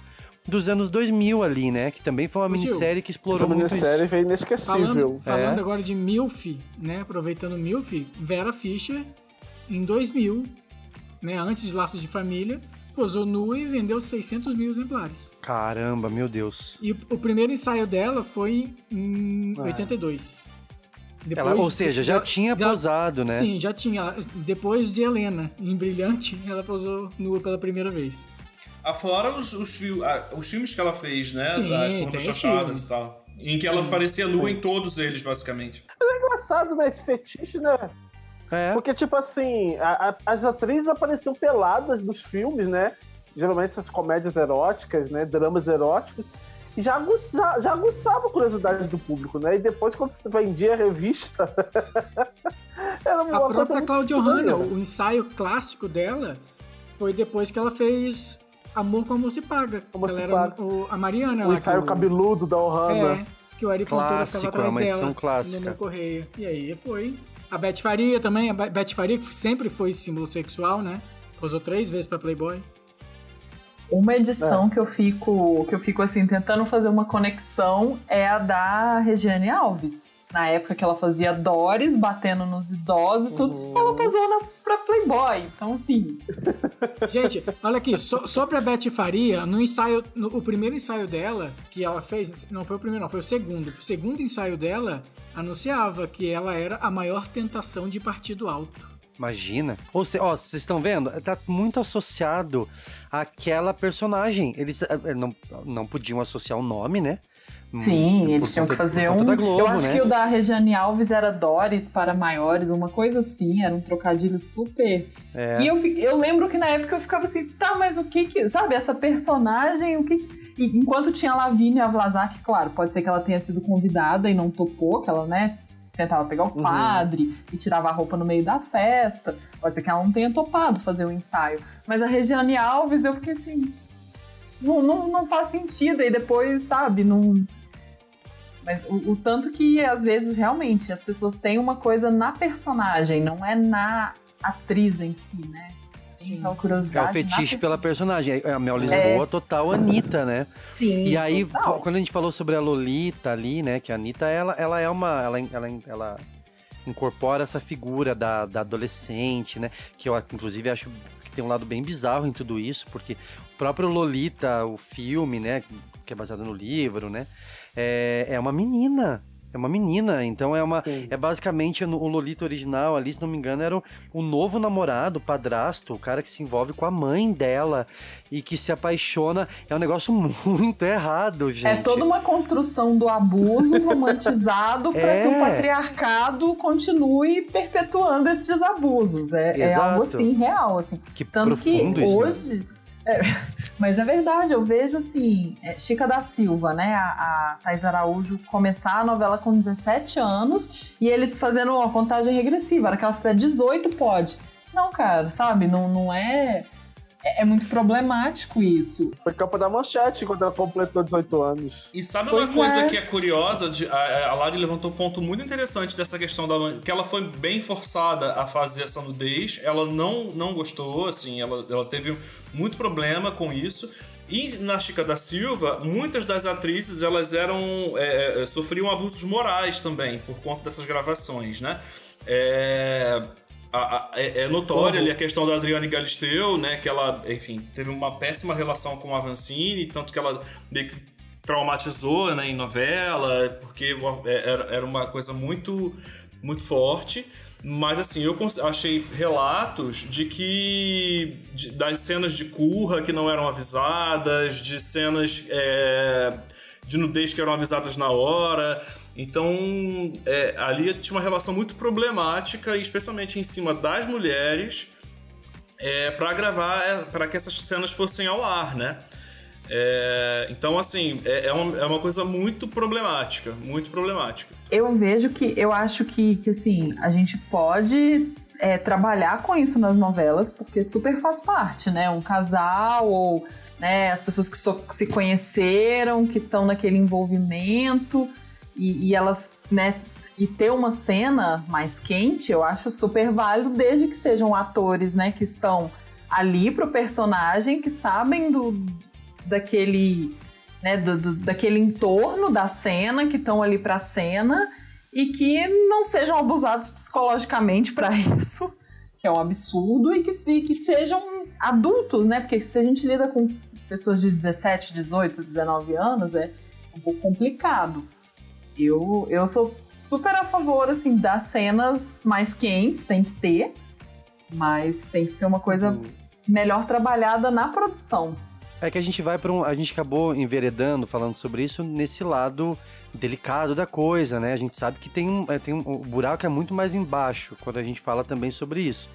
S1: dos anos 2000 ali, né? Que também foi uma minissérie que
S9: Essa
S1: explorou muito
S9: minissérie
S1: isso.
S9: veio inesquecível.
S2: Falando, falando
S1: É.
S2: agora de MILF, né? Aproveitando MILF, Vera Fischer, em 2000, né? Antes de Laços de Família, posou nua e vendeu 600 mil exemplares.
S1: Caramba, meu Deus.
S2: E o, o primeiro ensaio dela foi em
S9: Ah.
S2: 82.
S1: Ela, ou seja, já tinha posado, né?
S2: Sim, já tinha. Depois de Helena, em Brilhante, ela posou nua pela primeira vez.
S4: Afora os, os, fil- ah, os filmes que ela fez, né?
S2: Sim,
S4: pornas
S2: os
S4: chachadas e tal. Em que ela aparecia nua em todos eles, basicamente.
S9: engraçado, né? Esse fetiche, né?
S1: É.
S9: Porque, tipo assim, a- a- as atrizes apareciam peladas nos filmes, né? Geralmente essas comédias eróticas, né? Dramas eróticos. E já, aguça, já, já aguçava a curiosidade do público, né? E depois, quando você vendia a revista. [laughs] era uma
S2: A própria
S9: estranha.
S2: Hanna, o ensaio clássico dela foi depois que ela fez Amor com Amor se Paga.
S9: Amor
S2: ela
S9: se
S2: era
S9: Paga.
S2: o- a Mariana
S9: O
S2: lá.
S9: ensaio
S2: que
S9: cabeludo da Ohana.
S2: É, que o Ari Fontoura
S1: é
S2: atrás
S1: uma edição
S2: dela.
S1: clássica.
S2: No Correia. E aí foi. A Beth Faria também. A Be- Beth Faria que sempre foi símbolo sexual, né? Posou três vezes pra Playboy.
S3: Uma edição que eu fico que eu fico assim tentando fazer uma conexão é a da Regiane Alves. Na época que ela fazia Doris, batendo nos idosos e tudo, ela posou na, pra Playboy. Então, assim, [laughs]
S2: Gente, olha aqui, so, sobre a Beth Faria, no ensaio, no, o primeiro ensaio dela, que ela fez, não foi o primeiro, não, foi o segundo. O segundo ensaio dela anunciava que ela era a maior tentação de partido alto.
S1: Imagina. Ou se, ó, vocês estão vendo? Tá muito associado àquela personagem. Eles eh, não, não podiam associar o nome, né?
S3: Sim,
S1: Por
S3: eles tinham que fazer um.
S1: Globo,
S3: eu acho
S1: né?
S3: que o da Regiane Alves era Doris para maiores, uma coisa assim, era um trocadilho super.
S1: É.
S3: E eu, eu lembro que na época eu ficava assim, tá, mas o que que. Sabe, essa personagem, o que que. e enquanto tinha a Lavínia Vlasak, claro, pode ser que ela tenha sido convidada e não topou, que ela, né, tentava pegar o
S9: Uhum.
S3: padre e tirava a roupa no meio da festa. Pode ser que ela não tenha topado fazer o ensaio. Mas a Regiane Alves, eu fiquei assim. Não, não, não faz sentido. E depois, sabe, não. Mas o, o tanto que, às vezes, realmente, as pessoas têm uma coisa na personagem, não é na atriz em si, né? Têm aquela
S1: É
S3: curiosidade.
S1: o fetiche pela personagem. É A Mel Lisboa,
S3: É.
S1: total Anitta, né?
S3: Sim.
S1: E aí,
S3: total.
S1: quando a gente falou sobre a Lolita ali, né? Que a Anitta, ela, ela é uma. Ela, ela, ela incorpora essa figura da, da adolescente, né? Que eu, inclusive, acho que tem um lado bem bizarro em tudo isso, porque o próprio Lolita, o filme, né? Que é baseado no livro, né? É, é uma menina. É uma menina, então é uma.
S9: Sim.
S1: É basicamente o Lolita original ali, se não me engano, era o, o novo namorado, o padrasto, o cara que se envolve com a mãe dela e que se apaixona. É um negócio [laughs] muito errado, gente.
S3: É toda uma construção do abuso romantizado [laughs] para
S1: É.
S3: que o patriarcado continue perpetuando esses abusos. É, é algo assim, real, assim.
S1: Que
S3: Tanto que
S1: profundo isso. né?
S3: É, mas é verdade, eu vejo assim, é, Chica da Silva, né? A, a Thais Araújo começar a novela com 17 anos e eles fazendo uma contagem regressiva. A hora que ela fizer 18, pode. Não, cara, sabe? Não, não é. É, é muito problemático isso.
S9: Foi capa da manchete quando ela completou 18 anos.
S4: E sabe
S3: Pois
S4: uma coisa
S3: é.
S4: que é curiosa? De, a, a Lari levantou um ponto muito interessante dessa questão da que ela foi bem forçada a fazer essa nudez. Ela não, não gostou, assim, ela, ela teve muito problema com isso. E na Chica da Silva, muitas das atrizes elas eram é, é, sofriam abusos morais também por conta dessas gravações, né? É, a- a- é, é notória ali a questão da Adriane Galisteu, né? Que ela, enfim, teve uma péssima relação com a Vancini, tanto que ela meio que traumatizou né, em novela, porque é, era, uma coisa muito, muito forte. Mas assim, eu achei relatos de que. de- das cenas de curra que não eram avisadas, de cenas é, de nudez que eram avisadas na hora. Então, é, ali tinha uma relação muito problemática, especialmente em cima das mulheres, é, para gravar, para que essas cenas fossem ao ar, né? É, então, assim, é, é uma, é uma coisa muito problemática, muito problemática.
S3: Eu vejo que, eu acho que, que assim, a gente pode é, trabalhar com isso nas novelas, porque super faz parte, né? Um casal ou né, as pessoas que só se conheceram, que estão naquele envolvimento e, e elas, né? E ter uma cena mais quente, eu acho super válido, desde que sejam atores, né, que estão ali pro personagem, que sabem do, daquele, né, do, do- daquele entorno da cena, que estão ali pra cena e que não sejam abusados psicologicamente para [laughs] isso, que é um absurdo, e que, e que sejam adultos, né? Porque se a gente lida com pessoas de 17, 18, 19 anos, é um pouco complicado. Eu, eu sou super a favor, assim, das cenas mais quentes, tem que ter, mas tem que ser uma coisa
S1: Uhum.
S3: melhor trabalhada na produção.
S1: É que a gente vai para um. A gente acabou enveredando, falando sobre isso, nesse lado delicado da coisa, né? A gente sabe que tem um, é, tem um o buraco é muito mais embaixo quando a gente fala também sobre isso.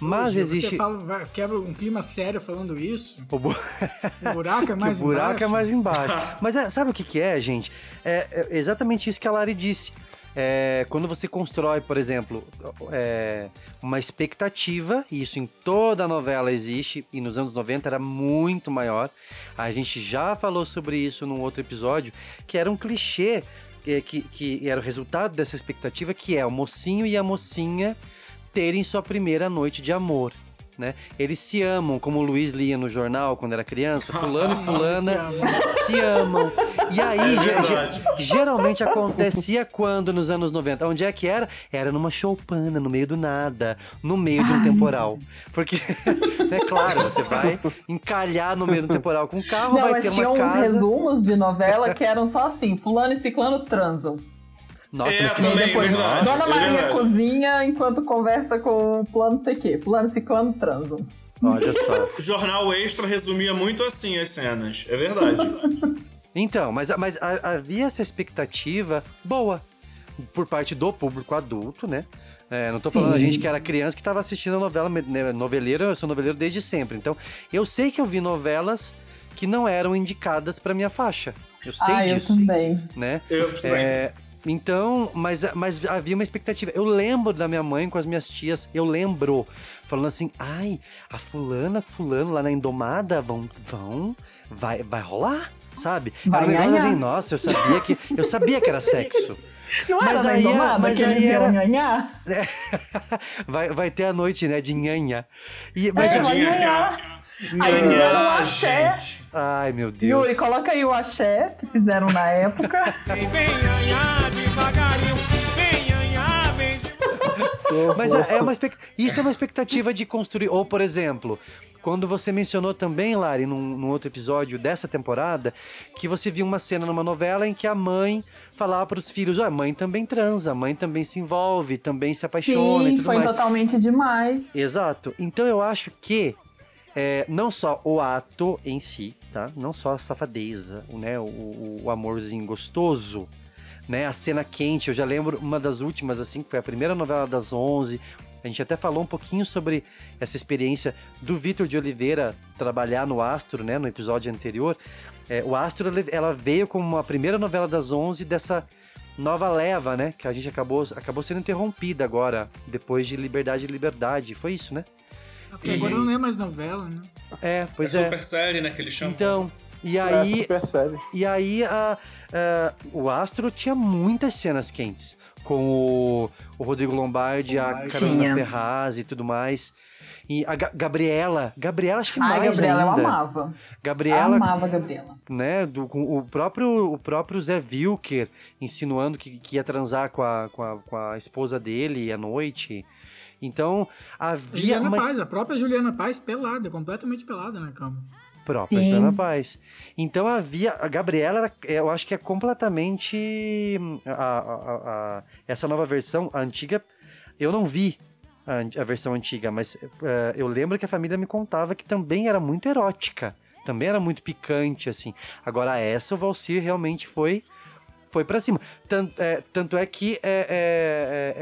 S1: Mas
S2: Hoje,
S1: existe.
S2: Você fala, quebra um clima sério falando isso.
S1: O bu-
S2: O buraco é [laughs] mais
S1: o buraco
S2: embaixo.
S1: é mais embaixo. [laughs] Mas é, sabe o que, que é, gente? É, é exatamente isso que a Lari disse. É, quando você constrói, por exemplo, é, uma expectativa, e isso em toda a novela existe, e nos anos 90 era muito maior. A gente já falou sobre isso num outro episódio, que era um clichê é, que, que era o resultado dessa expectativa, que é o mocinho e a mocinha terem sua primeira noite de amor. Né? Eles se amam, como o Luiz lia no jornal quando era criança, [laughs] fulano e fulana
S2: Se amam.
S1: se amam. E aí,
S4: É
S1: geralmente acontecia quando nos anos 90? Onde é que era? Era numa choupana, no meio do nada, no meio de um temporal. Porque, [laughs] é claro, você vai encalhar no meio do temporal com um carro,
S3: Não,
S1: vai ter
S3: mas tinha
S1: uma
S3: uns
S1: casa.
S3: resumos de novela que eram só assim, fulano e ciclano transam.
S1: Nossa,
S4: É,
S1: mas que
S4: também,
S3: Depois,
S4: verdade.
S3: Dona Maria
S4: verdade.
S3: cozinha enquanto conversa com o fulano sei quê. Fulano e ciclano transam.
S1: Olha só.
S4: Jornal Extra resumia muito assim as cenas. É verdade. [laughs]
S1: Então, mas, mas a- havia essa expectativa boa por parte do público adulto, né? É, não tô falando a
S3: Sim.
S1: gente que era criança que tava assistindo a novela, né, noveleiro, eu sou noveleiro desde sempre. Então, eu sei que eu vi novelas que não eram indicadas pra minha faixa. Eu sei
S3: ah, eu
S1: disso,
S3: também.
S1: né?
S4: Eu sei.
S1: É, então, mas, mas havia uma expectativa. Eu lembro da minha mãe com as minhas tias, eu lembro, falando assim, ai, a fulana, fulano lá na Indomada vão, vão, vai, vai rolar, sabe?
S3: Vai
S1: era um assim, nossa, eu sabia que, eu sabia que era sexo. [laughs]
S3: Não
S1: Mas
S3: era
S1: aí é-
S3: Indomada
S1: mas
S3: que eles
S1: aí era-
S3: ganhar?
S1: né? [laughs] vai, vai ter a noite, né, de nhanha. E, mas
S3: É, ganhar. Aí fizeram um axé.
S1: Ai, meu Deus.
S3: Yuri, coloca aí o axé que fizeram na época.
S1: Mas é, é uma isso é uma expectativa de construir. Ou, por exemplo, quando você mencionou também, Lari, num, num outro episódio dessa temporada, que você viu uma cena numa novela em que a mãe falava para os filhos: "Ó, a mãe também transa, a mãe também se envolve, também se apaixona e
S3: Sim,
S1: tudo
S3: foi
S1: mais.
S3: totalmente demais.
S1: Exato. Então eu acho que é, não só o ato em si, tá? Não só a safadeza, né? O, o- o amorzinho gostoso, né? A cena quente. Eu já lembro uma das últimas, assim, que foi a primeira novela das 11. A gente até falou um pouquinho sobre essa experiência do Vitor de Oliveira trabalhar no Astro, né? No episódio anterior. É, o Astro, ela veio como a primeira novela das 11 dessa nova leva, né? Que a gente acabou, acabou sendo interrompida agora, depois de Liberdade e Liberdade. Foi isso, né?
S2: Porque agora não é mais novela, né?
S1: É, pois
S4: é
S1: é.
S4: super série, né? Que eles chamam.
S1: Então, e
S9: É,
S1: aí,
S9: super sério.
S1: e aí a, a- o Astro tinha muitas cenas quentes. Com o, o Rodrigo Lombardi, a
S3: Tinha.
S1: Carolina Ferraz e tudo mais. E a Ga- Gabriela. Gabriela, acho que
S3: Ai,
S1: mais
S3: Gabriela, eu
S1: ainda.
S3: amava.
S1: Gabriela,
S3: Amava a Gabriela.
S1: né, do, com o próprio, o próprio Zé Wilker insinuando que, que ia transar com a, com, a, com a esposa dele à noite. Então, havia
S2: Juliana
S1: uma
S2: Paz, a própria Juliana Paz pelada, completamente pelada na cama.
S1: própria
S3: Sim.
S1: Juliana Paz. Então havia. A Gabriela, era- eu acho que é completamente. hum, a- a- a- essa nova versão, a antiga, eu não vi a, versão antiga, mas eh, eu lembro que a família me contava que também era muito erótica. Também era muito picante, assim. Agora, essa, o Valsir realmente foi. Foi pra cima. Tanto é, tanto é que é, é, é,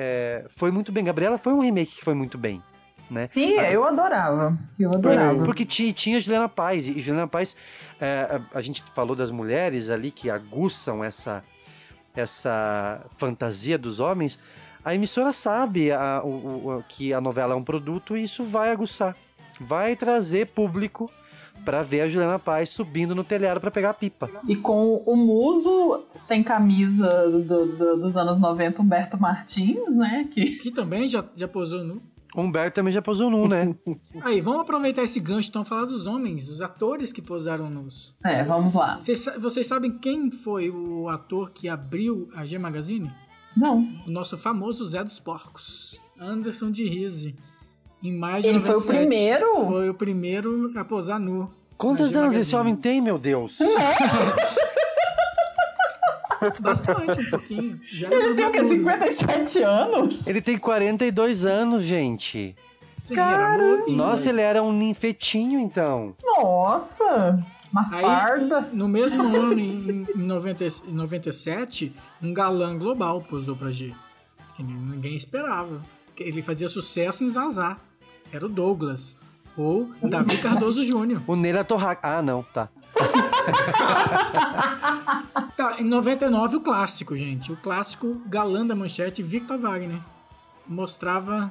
S1: é, foi muito bem. Gabriela foi um remake que foi muito bem. Né?
S3: Sim,
S1: A-
S3: eu adorava. Eu adorava.
S1: porque ti- tinha Juliana Paz, e Juliana Paz, é, a, a gente falou das mulheres ali que aguçam essa, essa fantasia dos homens. A emissora sabe a- o- o- que a novela é um produto e isso vai aguçar. Vai trazer público pra ver a Juliana Paz subindo no telhado pra pegar a pipa.
S3: E com o muso sem camisa do- do- dos anos 90, Humberto Martins, né? Que
S2: Que também já, já posou nu.
S1: Humberto também já posou nu, né? [laughs]
S2: Aí, vamos aproveitar esse gancho, então, falar dos homens, os atores que posaram nus.
S3: É, vamos lá.
S2: Vocês, vocês sabem quem foi o ator que abriu a G Magazine?
S3: Não.
S2: O nosso famoso Zé dos Porcos, Anderson de Rise. Em maio de
S3: Ele foi o
S2: 97.
S3: primeiro?
S2: Foi o primeiro a posar nu.
S1: Quantos anos esse homem tem, meu Deus? [laughs]
S2: Bastante, um pouquinho. Já
S3: Ele tem o quê?
S2: maduro.
S3: 57 anos?
S1: Ele tem 42 anos, gente.
S2: Sim, era novinho.
S1: Nossa, ele era um ninfetinho, então.
S3: Nossa! Uma
S2: Aí,
S3: farda.
S2: no mesmo ano, em, em 90, em 97, um galã global posou pra G. Que ninguém esperava. Que Ele fazia sucesso em Zazá. Era o Douglas. Ou Davi Cardoso Júnior.
S1: O Neila Torraca. Ah, não, tá. [laughs]
S2: Tá, em 99, o clássico, gente. O clássico galã da manchete, Victor Wagner. Mostrava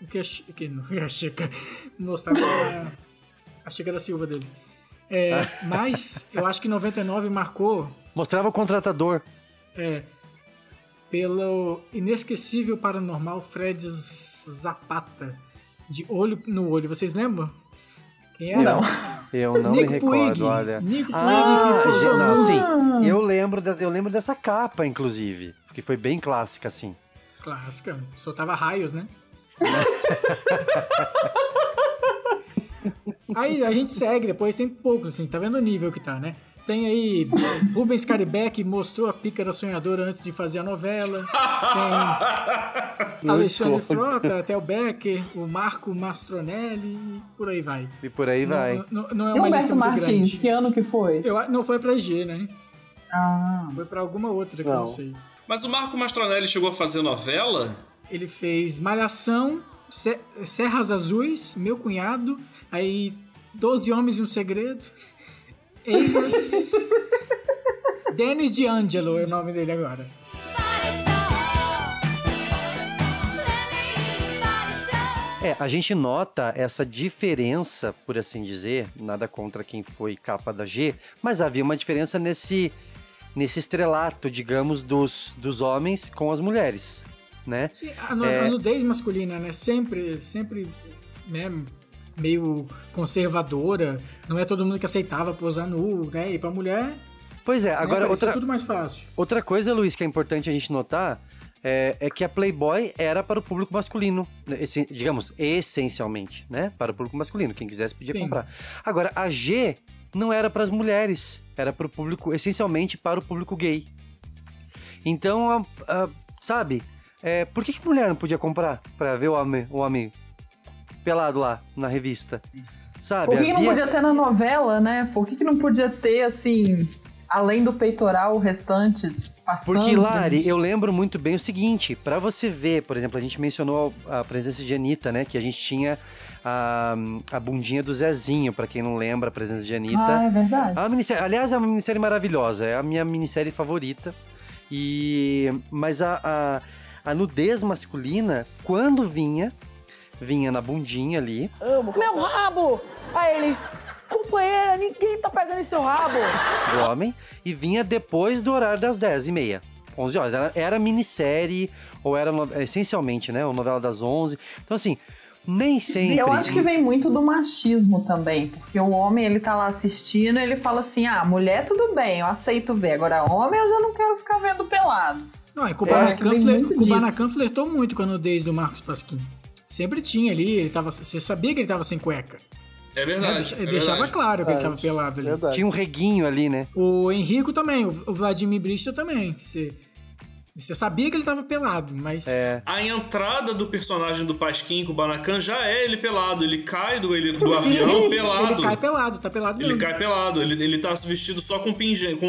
S2: o que a, que, não, [laughs] a Chica. Mostrava a, a Chica da Silva dele. É, [laughs] mas eu acho que 99 marcou
S1: Mostrava o contratador.
S2: é, pelo inesquecível paranormal Fred Zapata. De olho no olho. Vocês lembram? Quem era?
S3: Não.
S1: Eu não
S2: Nico
S1: me recordo,
S2: Puig.
S1: olha.
S2: Nico Puig
S1: Ah,
S2: que
S1: não, sim. Eu lembro, dessa, eu lembro dessa capa, inclusive. Que foi bem clássica, assim.
S2: Clássica. Soltava raios, né? [laughs] Aí a gente segue, depois tem poucos, assim, tá vendo o nível que tá, né? Tem aí Rubens Caribeck mostrou a pícara sonhadora antes de fazer a novela. Tem [laughs] Alexandre Frota, Theo Becker, o Marco Mastronelli e por aí vai.
S1: E por aí vai.
S2: Não, não- não é
S3: E
S2: uma lista
S3: Humberto
S2: muito
S3: Martins,
S2: grande.
S3: que ano que foi?
S2: Eu, não foi pra G, né?
S3: Ah,
S2: Foi pra alguma outra que eu não
S9: Não.
S2: sei.
S4: Mas o Marco Mastronelli chegou a fazer novela?
S2: Ele fez Malhação, Se- Serras Azuis, Meu Cunhado, aí Doze Homens e um Segredo, Eivas, [laughs] Denis D'Angelo é o nome dele agora.
S1: É, a gente nota essa diferença, por assim dizer, nada contra quem foi capa da G, mas havia uma diferença nesse, nesse estrelato, digamos, dos, dos homens com as mulheres, né?
S2: Sim, a,
S1: É.
S2: a nudez masculina, né? Sempre, sempre, né? Meio conservadora. Não é todo mundo que aceitava posar nu, né? E pra mulher,
S1: Pois é,
S2: né,
S1: agora
S2: parecia
S1: outra,
S2: tudo mais fácil.
S1: outra coisa, Luiz, que é importante a gente notar é, é que a Playboy era para o público masculino, né, digamos, essencialmente, né? Para o público masculino, quem quisesse podia
S2: Sim.
S1: comprar. Agora, a G não era para as mulheres, era para o público, essencialmente para o público gay. Então, a- a- sabe, é, por que, que mulher não podia comprar para ver o homem, o homem pelado lá na revista? Sabe?
S3: Por que, que não
S1: havia-
S3: podia ter na novela, né? Por que, que não podia ter, assim, além do peitoral, o restante passando?
S1: Porque, Lari, eu lembro muito bem o seguinte, pra você ver, por exemplo, a gente mencionou a presença de Anitta, né? Que a gente tinha a, a bundinha do Zezinho, pra quem não lembra a presença de Anitta.
S3: Ah, é verdade.
S1: Uma minissérie, aliás, é uma minissérie maravilhosa, é a minha minissérie favorita. E mas a, a, a nudez masculina, quando vinha, vinha na bundinha ali,
S10: Meu rabo! Aí ele, companheira, ninguém tá pegando em seu rabo.
S1: do homem, e vinha depois do horário das 10 e meia. 11 horas. Era, era minissérie, ou era essencialmente, né? Ou novela das 11. Então, assim, nem sempre.
S3: Eu acho que vem muito do machismo também, porque o homem, ele tá lá assistindo, ele fala assim, ah, mulher tudo bem, eu aceito ver, agora homem eu já não quero ficar vendo pelado.
S2: Não, e
S3: É,
S2: Kubanacan, fler- Kubanacan flertou muito com a nudez do Marcos Pasquim. Sempre tinha ali, ele tava, você sabia que ele tava sem cueca.
S4: É
S2: né?
S4: verdade.
S2: Deixa-
S4: é
S2: deixava
S4: verdade.
S2: claro que ele tava pelado ali.
S9: Verdade.
S1: Tinha um reguinho ali, né?
S2: O Henrico também, o o Vladimir Brista também. Você, você sabia que ele tava pelado, mas.
S1: É.
S4: A entrada do personagem do Pasquim com o Banacan já é ele pelado. Ele cai do, ele, do
S2: Sim,
S4: avião
S2: ele-
S4: pelado.
S2: Ele cai pelado, tá pelado
S4: Ele
S2: mesmo.
S4: cai pelado, ele, ele tá vestido só com, pingente, com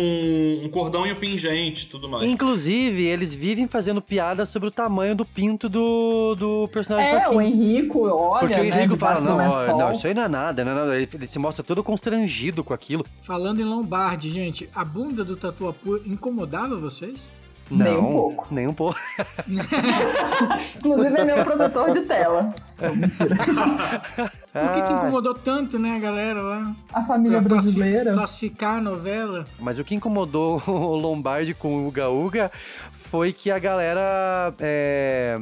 S4: um cordão e um pingente e tudo mais.
S1: Inclusive, eles vivem fazendo piada sobre o tamanho do pinto do, do personagem
S3: É,
S1: Pasquim.
S3: o Henrico, olha,
S1: Porque o
S3: né,
S1: Henrico fala,
S3: debaixo do
S1: não, ó, não, isso aí não é nada, não é nada. Ele, ele se mostra todo constrangido com aquilo.
S2: Falando em Lombardi, gente, a bunda do Tatuapu incomodava vocês?
S1: Não,
S3: Nem um pouco.
S1: Nem um pouco. [laughs]
S3: Inclusive é meu produtor de tela.
S2: Por que, que
S1: Ah,
S2: incomodou tanto, né, a galera lá?
S3: A família
S2: Pra
S3: brasileira.
S2: Classificar a novela.
S1: Mas o que incomodou [laughs] o Lombardi com o Uga Uga foi que a galera. é,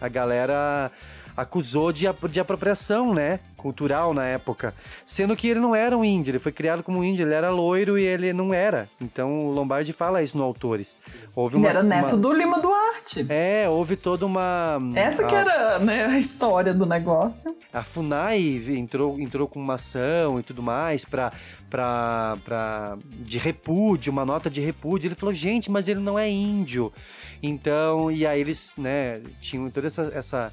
S1: a galera acusou de, de apropriação, né? Cultural na época. Sendo que ele não era um índio, ele foi criado como um índio, ele era loiro e ele não era. Então o Lombardi fala isso no Autores. Houve
S3: Ele
S1: uma,
S3: era neto
S1: uma-
S3: do Lima Duarte.
S1: É, houve toda uma.
S3: Essa que
S1: a-
S3: era né, a história do negócio.
S1: A FUNAI entrou, entrou com uma ação e tudo mais pra, pra, pra, de repúdio, uma nota de repúdio. Ele falou, gente, mas ele não é índio. Então, e aí eles, né, tinham toda essa, essa-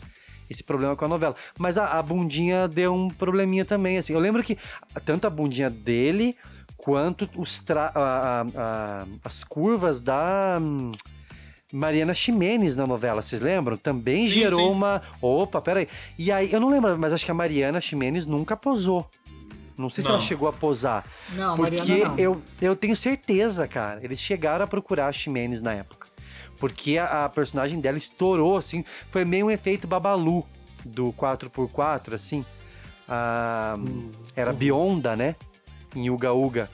S1: esse problema com a novela. Mas a, a bundinha deu um probleminha também, assim. Eu lembro que tanto a bundinha dele quanto os tra a- a- a- as curvas da... hum, Mariana Ximenes na novela, vocês lembram? Também
S4: Sim,
S1: gerou
S4: sim.
S1: uma. Opa, peraí. E aí, eu não lembro, mas acho que a Mariana Ximenes nunca posou. Não sei se
S4: Não.
S1: ela chegou a posar.
S2: Não,
S1: porque
S2: Mariana não.
S1: eu, eu tenho certeza, cara. Eles chegaram a procurar a Ximenes na época. Porque a, a personagem dela estourou, assim. Foi meio um efeito babalu do 4x4, assim. Ah, era Bionda, né? Em Uga Uga.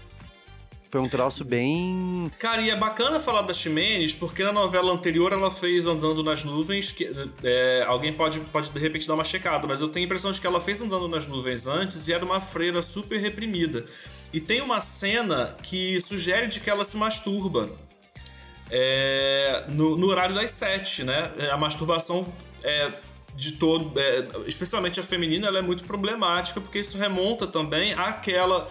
S1: Foi um troço bem.
S4: Cara, e é bacana falar da Ximenes, porque na novela anterior ela fez Andando nas Nuvens, que é, alguém pode, pode de repente dar uma checada, mas eu tenho a impressão de que ela fez Andando nas Nuvens antes e era uma freira super reprimida. E tem uma cena que sugere de que ela se masturba é, no, no horário das sete, né? A masturbação é de todo, é, especialmente a feminina, ela é muito problemática, porque isso remonta também àquela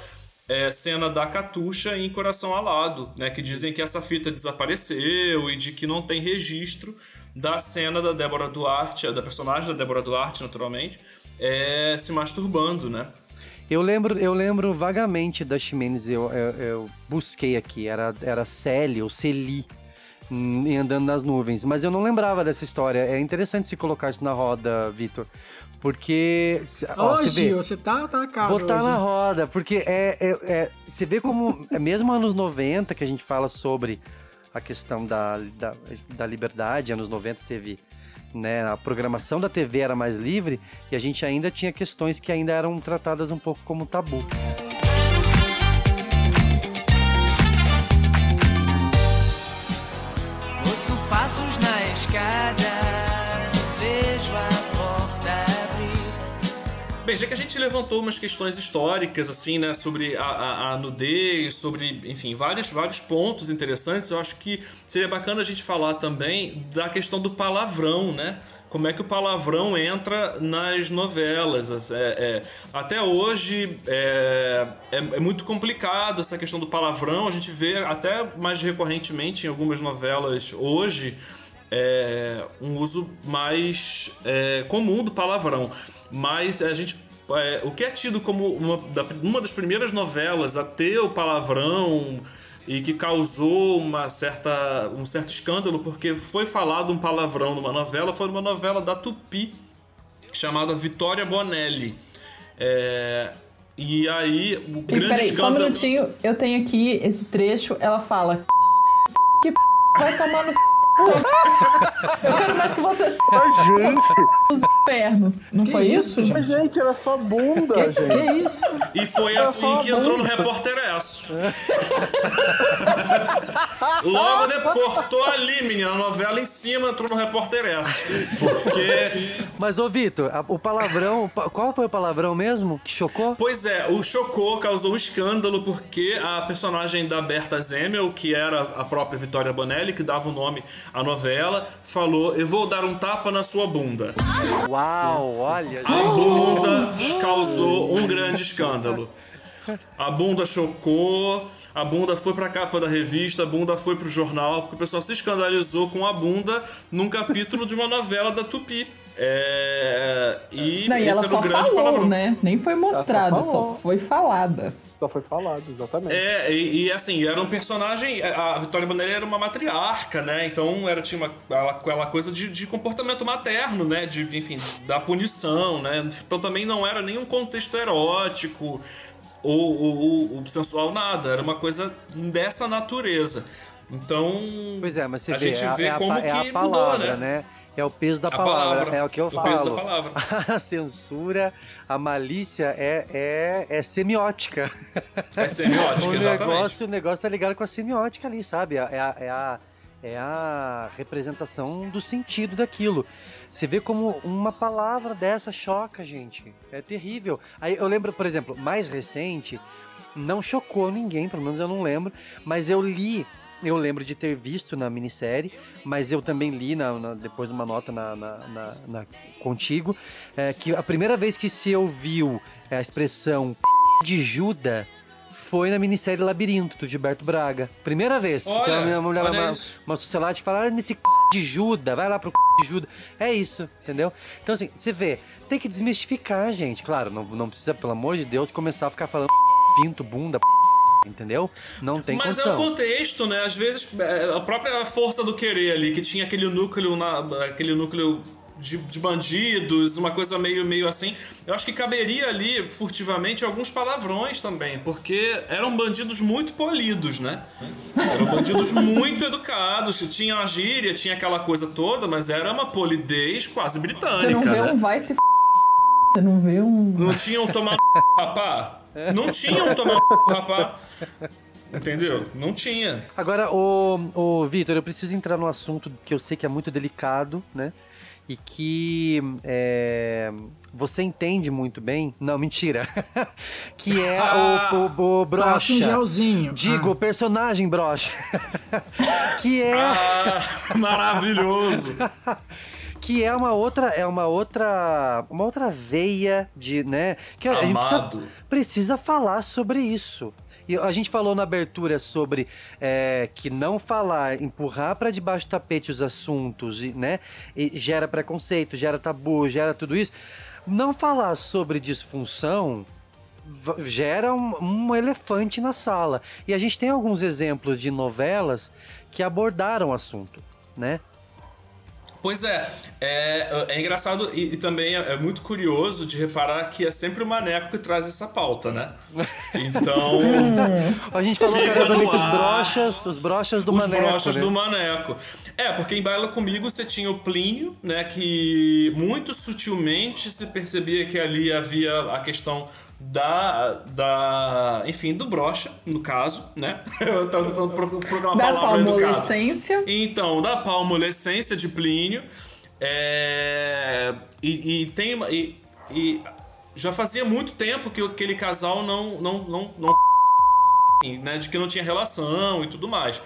S4: é, cena da Catuxa em Coração Alado, né? Que dizem que essa fita desapareceu e de que não tem registro da cena da Débora Duarte, da personagem da Débora Duarte, naturalmente, é, se masturbando, né?
S1: Eu lembro, eu lembro vagamente da Ximenes, eu, eu, eu busquei aqui, era, era Celi ou Celi hum, em andando nas nuvens, mas eu não lembrava dessa história. É interessante se colocar isso na roda, Vitor. Porque. ó,
S2: Ô,
S1: você vê-
S2: você tá, tá caro
S1: Botar
S2: hoje.
S1: na roda, porque é, é- é- você vê como, [laughs] é mesmo anos 90 que a gente fala sobre a questão da, da, da liberdade, anos 90 teve, né, a programação da TV era mais livre e a gente ainda tinha questões que ainda eram tratadas um pouco como tabu.
S11: Passos na escada, vejo a porta abrir.
S4: Bem, já que a gente levantou umas questões históricas, assim, né, sobre a, a, a nudez, sobre, enfim, vários, vários pontos interessantes, eu acho que seria bacana a gente falar também da questão do palavrão, né? Como é que o palavrão entra nas novelas? É, é, até hoje é, é, é muito complicado essa questão do palavrão. A gente vê até mais recorrentemente em algumas novelas hoje é, um uso mais é, comum do palavrão. Mas a gente. o que é tido como uma, uma das primeiras novelas a ter o palavrão e que causou uma certa, um certo escândalo porque foi falado um palavrão numa novela, foi numa novela da Tupi chamada Vitória Bonelli. É, e aí o
S3: E
S4: grande
S3: peraí, só um
S4: escândalo.
S3: minutinho. Eu tenho aqui esse trecho. Ela fala: Que p... vai tomar no. c****. [laughs] Eu quero mais que você [laughs]
S9: gente!
S3: Os pernos. Não
S2: Que
S3: foi
S2: isso,
S3: isso?
S9: Mas, gente, era só bunda,
S2: Que,
S9: gente.
S2: que isso?
S4: E foi
S9: Era
S4: assim que entrou no. Repórter Esso. [laughs] Logo depois, cortou ali, menina, a novela em cima, entrou no Repórter Esso. Porque.
S1: Mas, ô Vitor, o palavrão, qual foi o palavrão mesmo que chocou?
S4: Pois é, o chocou, causou um escândalo, porque a personagem da Berta Zemmel, que era a própria Vitória Bonelli, que dava o nome à novela, falou: Eu vou dar um tapa na sua bunda.
S1: Uau, olha.
S4: A bunda causou um grande escândalo. A bunda chocou, a bunda foi pra capa da revista, a bunda foi pro jornal, porque o pessoal se escandalizou com a bunda num capítulo de uma novela da Tupi. É, e
S3: Não, e
S4: esse
S3: ela
S4: era
S3: só
S4: o grande
S3: falou,
S4: palavrão.
S3: né? Nem foi mostrada, só
S9: falou.
S3: foi falada.
S9: Só foi falado, exatamente.
S4: É, e, e, assim, era um personagem. A Vitória Bonelli era uma matriarca, né? Então era, tinha uma, aquela, coisa de, de comportamento materno, né? De, enfim, de- da punição, né? Então também não era nenhum contexto erótico ou, ou, ou- ou sensual, nada. Era uma coisa dessa natureza. Então.
S1: Pois é, mas você
S4: a
S1: vê,
S4: gente
S1: é, a-
S4: vê
S1: é a,
S4: como
S1: pa- é a
S4: que
S1: palavra,
S4: mudou, né?
S1: É o peso da palavra,
S4: palavra,
S1: é o que eu
S4: o
S1: falo.
S4: peso da palavra. [laughs]
S1: A censura, a malícia é, é, é semiótica.
S4: É semiótica, [laughs]
S1: o
S4: exatamente.
S1: negócio, o negócio tá ligado com a semiótica ali, sabe? É a, é a, é a representação do sentido daquilo. Você vê como uma palavra dessa choca, gente. É terrível. Aí eu lembro, por exemplo, mais recente, não chocou ninguém, pelo menos eu não lembro, mas eu li, eu lembro de ter visto na minissérie, mas eu também li na, na- depois de uma nota na, na- na- contigo, é, que a primeira vez que se ouviu a expressão [laughs] de Judas foi na minissérie Labirinto, do Gilberto Braga. Primeira vez. que
S4: Olha,
S1: tem uma, mulher, uma,
S4: isso.
S1: uma sociedade que fala, ah, nesse c... [laughs] de Judas, vai lá pro c... [laughs] de Judas. É isso, entendeu? Então, assim, você vê, tem que desmistificar, gente. Claro, não, não precisa, pelo amor de Deus, começar a ficar falando pinto, bunda, entendeu? Não tem
S4: Mas é
S1: condição.
S4: o contexto, né? Às vezes é, a própria força do querer ali, que tinha aquele núcleo, na, aquele núcleo de, de bandidos, uma coisa meio, meio assim. Eu acho que caberia ali, furtivamente, alguns palavrões também, porque eram bandidos muito polidos, né? Eram bandidos muito educados, tinha a gíria, tinha aquela coisa toda, mas era uma polidez quase
S3: Você não
S4: britânica,
S3: vê
S4: né?
S3: um vai se f... Você não vê um.
S4: Não tinham tomar [laughs] rapá. Não tinham tomar rapá. Entendeu? Não tinha.
S1: Agora, o, o Vitor, eu preciso entrar num assunto que eu sei que é muito delicado, né? E que é, você entende muito bem. Não, mentira. [laughs] que é o, o, o brocha.
S2: Passa um gelzinho.
S1: Digo,
S2: Ah.
S1: personagem brocha. [laughs] que é.
S4: Ah, maravilhoso.
S1: Que é uma outra, é uma outra, uma outra veia de, né? Que a gente
S4: Amado.
S1: precisa, precisa falar sobre isso. E a gente falou na abertura sobre é, que não falar, empurrar para debaixo do tapete os assuntos, né? E gera preconceito, gera tabu, gera tudo isso. Não falar sobre disfunção gera um, um elefante na sala. E a gente tem alguns exemplos de novelas que abordaram o assunto, né?
S4: Pois é, é, é engraçado e, e também é, é muito curioso de reparar que é sempre o Maneco que traz essa pauta, né? [laughs] Então.
S1: A gente falou bonito os brochas, os brochas do
S4: os
S1: Maneco.
S4: brochas
S1: né?
S4: do Maneco. É, porque em Baila Comigo você tinha o Plínio, né? Que muito sutilmente se percebia que ali havia a questão da. da enfim, do brocha, no caso, né? [laughs] Eu tava tentando pro- procurar uma
S3: Da
S4: palavra educada. Então, da palmolescência de Plínio. É, e, e tem. E, e já fazia muito tempo que aquele casal não. não, não, não né, de que não tinha relação e tudo mais.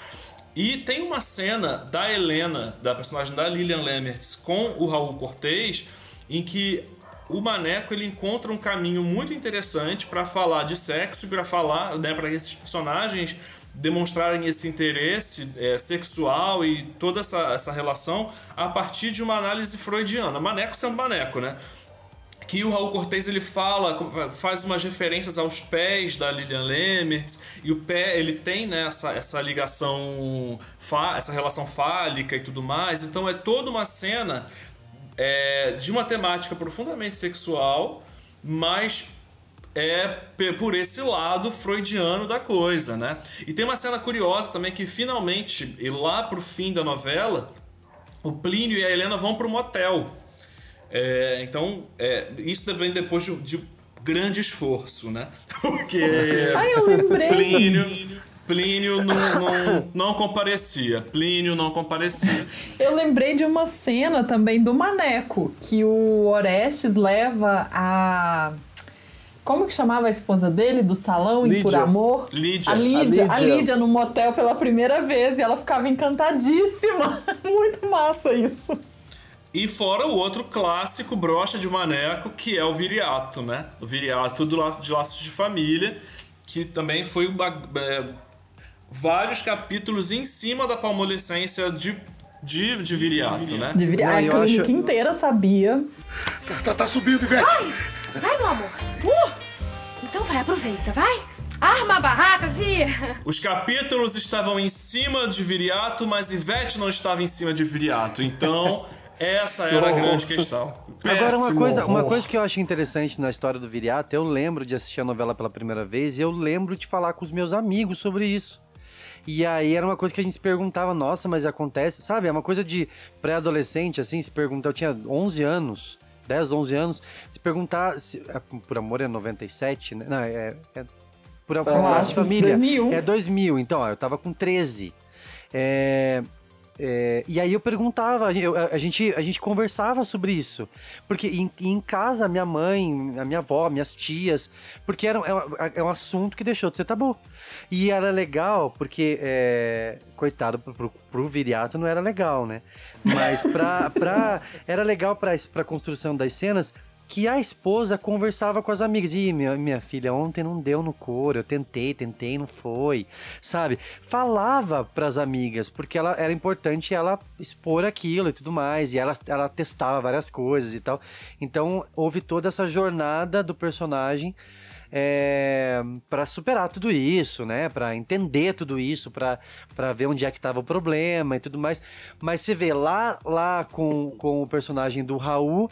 S4: E tem uma cena da Helena, da personagem da Lilian Lemmertz, com o Raul Cortez, em que o Maneco ele encontra um caminho muito interessante para falar de sexo para falar, né, para esses personagens demonstrarem esse interesse é, sexual e toda essa, essa relação a partir de uma análise freudiana. Maneco sendo Maneco, né? que o Raul Cortez ele fala, faz umas referências aos pés da Lilian Lemmertz e o pé ele tem né, essa, essa ligação, essa relação fálica e tudo mais. Então é toda uma cena é, de uma temática profundamente sexual, mas é por esse lado freudiano da coisa, né? E tem uma cena curiosa também que finalmente, e lá pro fim da novela, o Plínio e a Helena vão pro motel. É, então, é, isso também depois de, de grande esforço, né? [laughs] Porque
S3: Ai, eu lembrei.
S4: Plínio, Plínio não, não, não comparecia. Plínio não comparecia.
S3: Eu lembrei de uma cena também do Maneco, que o Orestes leva a. Como que chamava a esposa dele do salão em
S9: Lídia.
S3: Por Amor?
S4: Lídia.
S3: A Lídia,
S9: A
S3: a
S9: Lídia.
S3: Lídia no motel pela primeira vez e ela ficava encantadíssima. [laughs] Muito massa isso.
S4: E fora o outro clássico brocha de maneco, que é o viriato, né? O viriato do laço, de laços de família, que também foi uma- é, vários capítulos em cima da palmolescência de, de, de viriato, né?
S3: Deveria,
S1: Não,
S3: a
S1: eu
S3: clínica
S1: acho-
S3: inteira sabia.
S6: Tá, tá subindo, Ivete.
S5: Vai, meu amor. Uh! Então vai, aproveita, vai. Arma a barraca, via. [laughs]
S4: Os capítulos estavam em cima de viriato, mas Ivete não estava em cima de viriato. Então, [laughs] essa era a grande questão.
S1: Agora, uma
S4: Péssimo
S1: coisa, uma coisa que eu acho interessante na história do Viriato, eu lembro de assistir a novela pela primeira vez e eu lembro de falar com os meus amigos sobre isso. E aí era uma coisa que a gente se perguntava, nossa, mas acontece, sabe? É uma coisa de pré-adolescente, assim, se perguntar, eu tinha 11 anos, 10, 11 anos, se perguntar, se, é, por amor é 97, né? Não, é... é por amor de família.
S3: 2001.
S1: É 2000, então, ó, eu tava com 13. É... É, e aí eu perguntava, a gente, eu- a gente, a gente conversava sobre isso. Porque em, em casa, minha mãe, a minha avó, minhas tias, porque era, é, um- é um assunto que deixou de ser tabu. E era legal, porque, é, coitado, pro, pro, pro viriato não era legal, né? Mas pra, pra, [laughs] era legal pra, pra construção das cenas que a esposa conversava com as amigas. Ih, minha, minha filha, ontem não deu no couro, eu tentei, tentei, não foi, sabe? Falava pras amigas, porque ela era importante ela expor aquilo e tudo mais, e ela, ela testava várias coisas e tal. Então, houve toda essa jornada do personagem é, para superar tudo isso, né? Para entender tudo isso, para ver onde é que tava o problema e tudo mais. Mas você vê lá, lá com, com o personagem do Raul,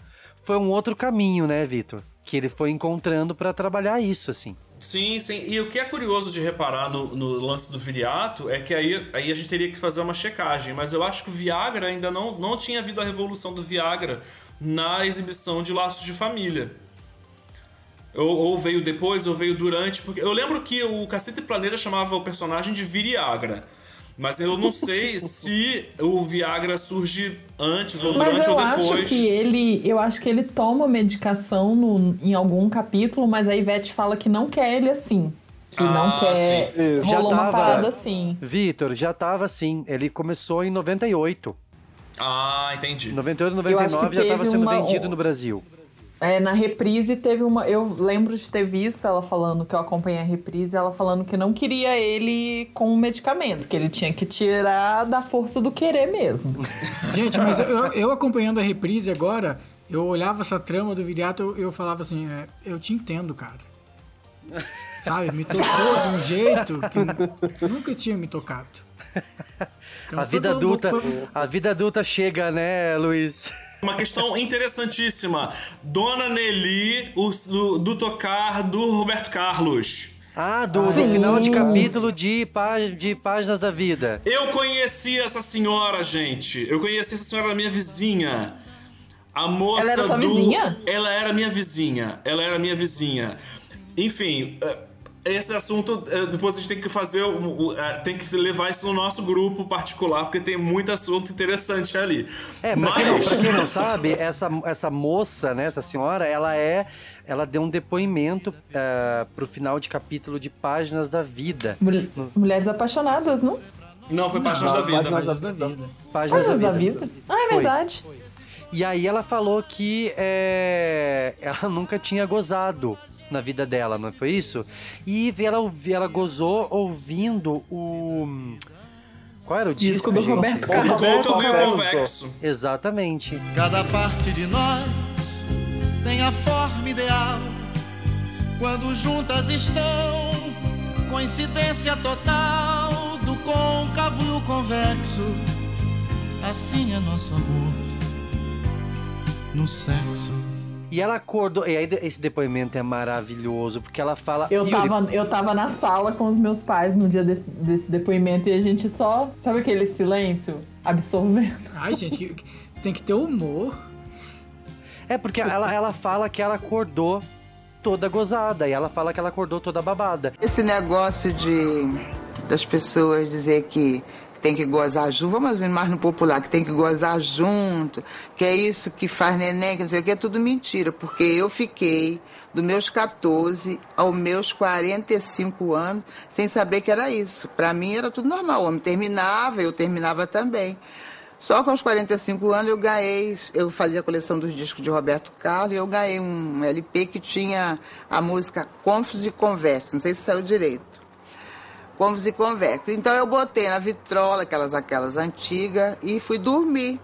S1: foi um outro caminho, né, Vitor? Que ele foi encontrando para trabalhar isso, assim.
S4: Sim, sim. E o que é curioso de reparar no, no lance do viriato é que aí, aí a gente teria que fazer uma checagem. Mas eu acho que o Viagra ainda não, não tinha havido a revolução do Viagra na exibição de Laços de Família. Ou, ou veio depois, ou veio durante. Porque eu lembro que o Cacete Planeta chamava o personagem de Viriagra. Mas eu não sei se o Viagra surge antes ou durante
S3: eu
S4: ou depois.
S3: acho que ele, eu acho que ele toma medicação no, em algum capítulo, mas a Ivete fala que não quer ele assim. Que
S4: Ah,
S3: não quer.
S1: sim. Já
S3: Rolou uma
S1: tava-
S3: parada assim.
S1: Vitor, já tava assim. Ele começou em 98.
S4: Ah, entendi.
S1: 98
S3: Eu acho que
S1: 99 já estava
S3: teve
S1: sendo
S3: uma-
S1: vendido no Brasil.
S3: É, na reprise teve uma. Eu lembro de ter visto ela falando que eu acompanhei a reprise, ela falando que não queria ele com o medicamento, que ele tinha que tirar da força do querer mesmo. [laughs]
S2: Gente, mas eu, eu- acompanhando a reprise agora, eu olhava essa trama do Viriato, eu, eu falava assim, é, eu te entendo, cara. Sabe, me tocou de um jeito que nunca tinha me tocado. Então
S1: a vida adulta, a vida adulta chega, né, Luiz?
S4: Uma questão interessantíssima. Dona Nelly, o, do, do tocar do Roberto Carlos.
S1: Ah, do, do final de capítulo de, de Páginas da Vida.
S4: Eu conheci essa senhora, gente. Eu conheci essa senhora, minha vizinha. A moça
S3: Ela era sua
S4: do.
S3: vizinha?
S4: Ela era minha vizinha. Ela era minha vizinha. Enfim. Esse assunto, eh, depois a gente tem que fazer, eh, tem que levar isso no nosso grupo particular, porque tem muito assunto interessante ali.
S1: É, pra, quem não, pra quem não sabe, essa, essa moça, né, essa senhora, ela é. Ela deu um depoimento eh, pro final de capítulo de Páginas da Vida.
S3: Mul- Mulheres apaixonadas, não?
S4: Não, foi Páginas da Vida.
S2: Páginas da vida.
S1: Páginas,
S3: Coisas da vida. Ah, é
S1: Foi.
S3: verdade.
S1: E aí ela falou que é, ela nunca tinha gozado na vida dela, não foi isso? E ela, ela gozou ouvindo o. Qual era o disco,
S3: Disco do
S1: gente?
S3: Roberto Carlos.
S4: côncavo e o convexo.
S1: Exatamente.
S11: Cada parte de nós tem a forma ideal. Quando juntas estão, coincidência total do côncavo e o convexo. Assim é nosso amor no sexo.
S1: E ela acordou. E aí esse depoimento é maravilhoso, porque ela fala.
S3: Eu tava, eu tava na sala com os meus pais no dia desse, desse depoimento e a gente só. Sabe aquele silêncio absorvendo?
S2: Ai, gente, que- que- tem que ter humor.
S1: É porque ela, ela fala que ela acordou toda gozada. E ela fala que ela acordou toda babada.
S12: Esse negócio de das pessoas dizer que tem que gozar junto, vamos mais no popular, que tem que gozar junto, que é isso que faz neném, que não sei o que, é tudo mentira, porque eu fiquei dos meus 14 aos meus 45 anos sem saber que era isso. Para mim era tudo normal, o homem terminava, eu terminava também. Só com os 45 anos eu ganhei, eu fazia a coleção dos discos de Roberto Carlos e eu ganhei um LP que tinha a música Confos e Conversa, não sei se saiu direito. Confos e Conversa. Então eu botei na vitrola, aquelas, aquelas antigas, e fui dormir.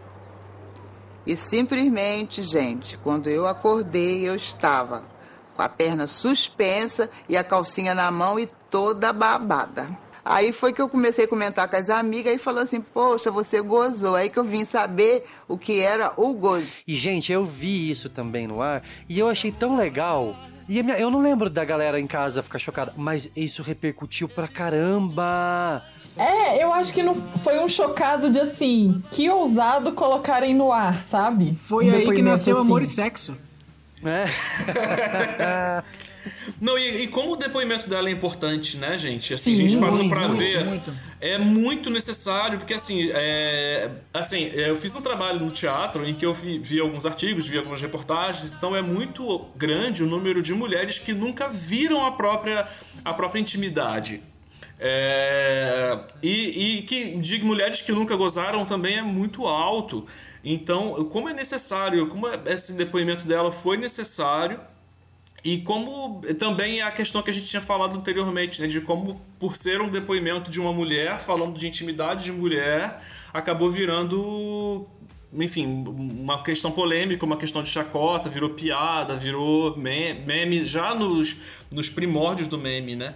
S12: E simplesmente, gente, quando eu acordei, eu estava com a perna suspensa e a calcinha na mão e toda babada. Aí foi que eu comecei a comentar com as amigas e falou assim: Poxa, você gozou. Aí que eu vim saber o que era o gozo.
S1: E, gente, eu vi isso também no ar e eu achei tão legal. E a minha- eu não lembro da galera em casa ficar chocada, mas isso repercutiu pra caramba.
S3: É, eu acho que não foi um chocado de assim, que ousado colocarem no ar, sabe?
S2: Foi
S3: Um
S2: aí que nasceu
S3: assim.
S2: amor e sexo.
S1: É. [laughs]
S4: Não, e, e como o depoimento dela é importante, né, gente? Assim, a
S2: Sim,
S4: gente parando
S2: sim,
S4: pra
S2: muito,
S4: ver.
S2: muito.
S4: É muito necessário, porque assim, é, assim, eu fiz um trabalho no teatro em que eu vi, vi alguns artigos, vi algumas reportagens, então é muito grande o número de mulheres que nunca viram a própria, a própria intimidade. É, e, e que de mulheres que nunca gozaram também é muito alto. Então, como é necessário, como esse depoimento dela foi necessário, e como também é a questão que a gente tinha falado anteriormente, né? De como, por ser um depoimento de uma mulher, falando de intimidade de mulher, acabou virando, enfim, uma questão polêmica, uma questão de chacota, virou piada, virou me- meme, já nos, nos primórdios do meme, né?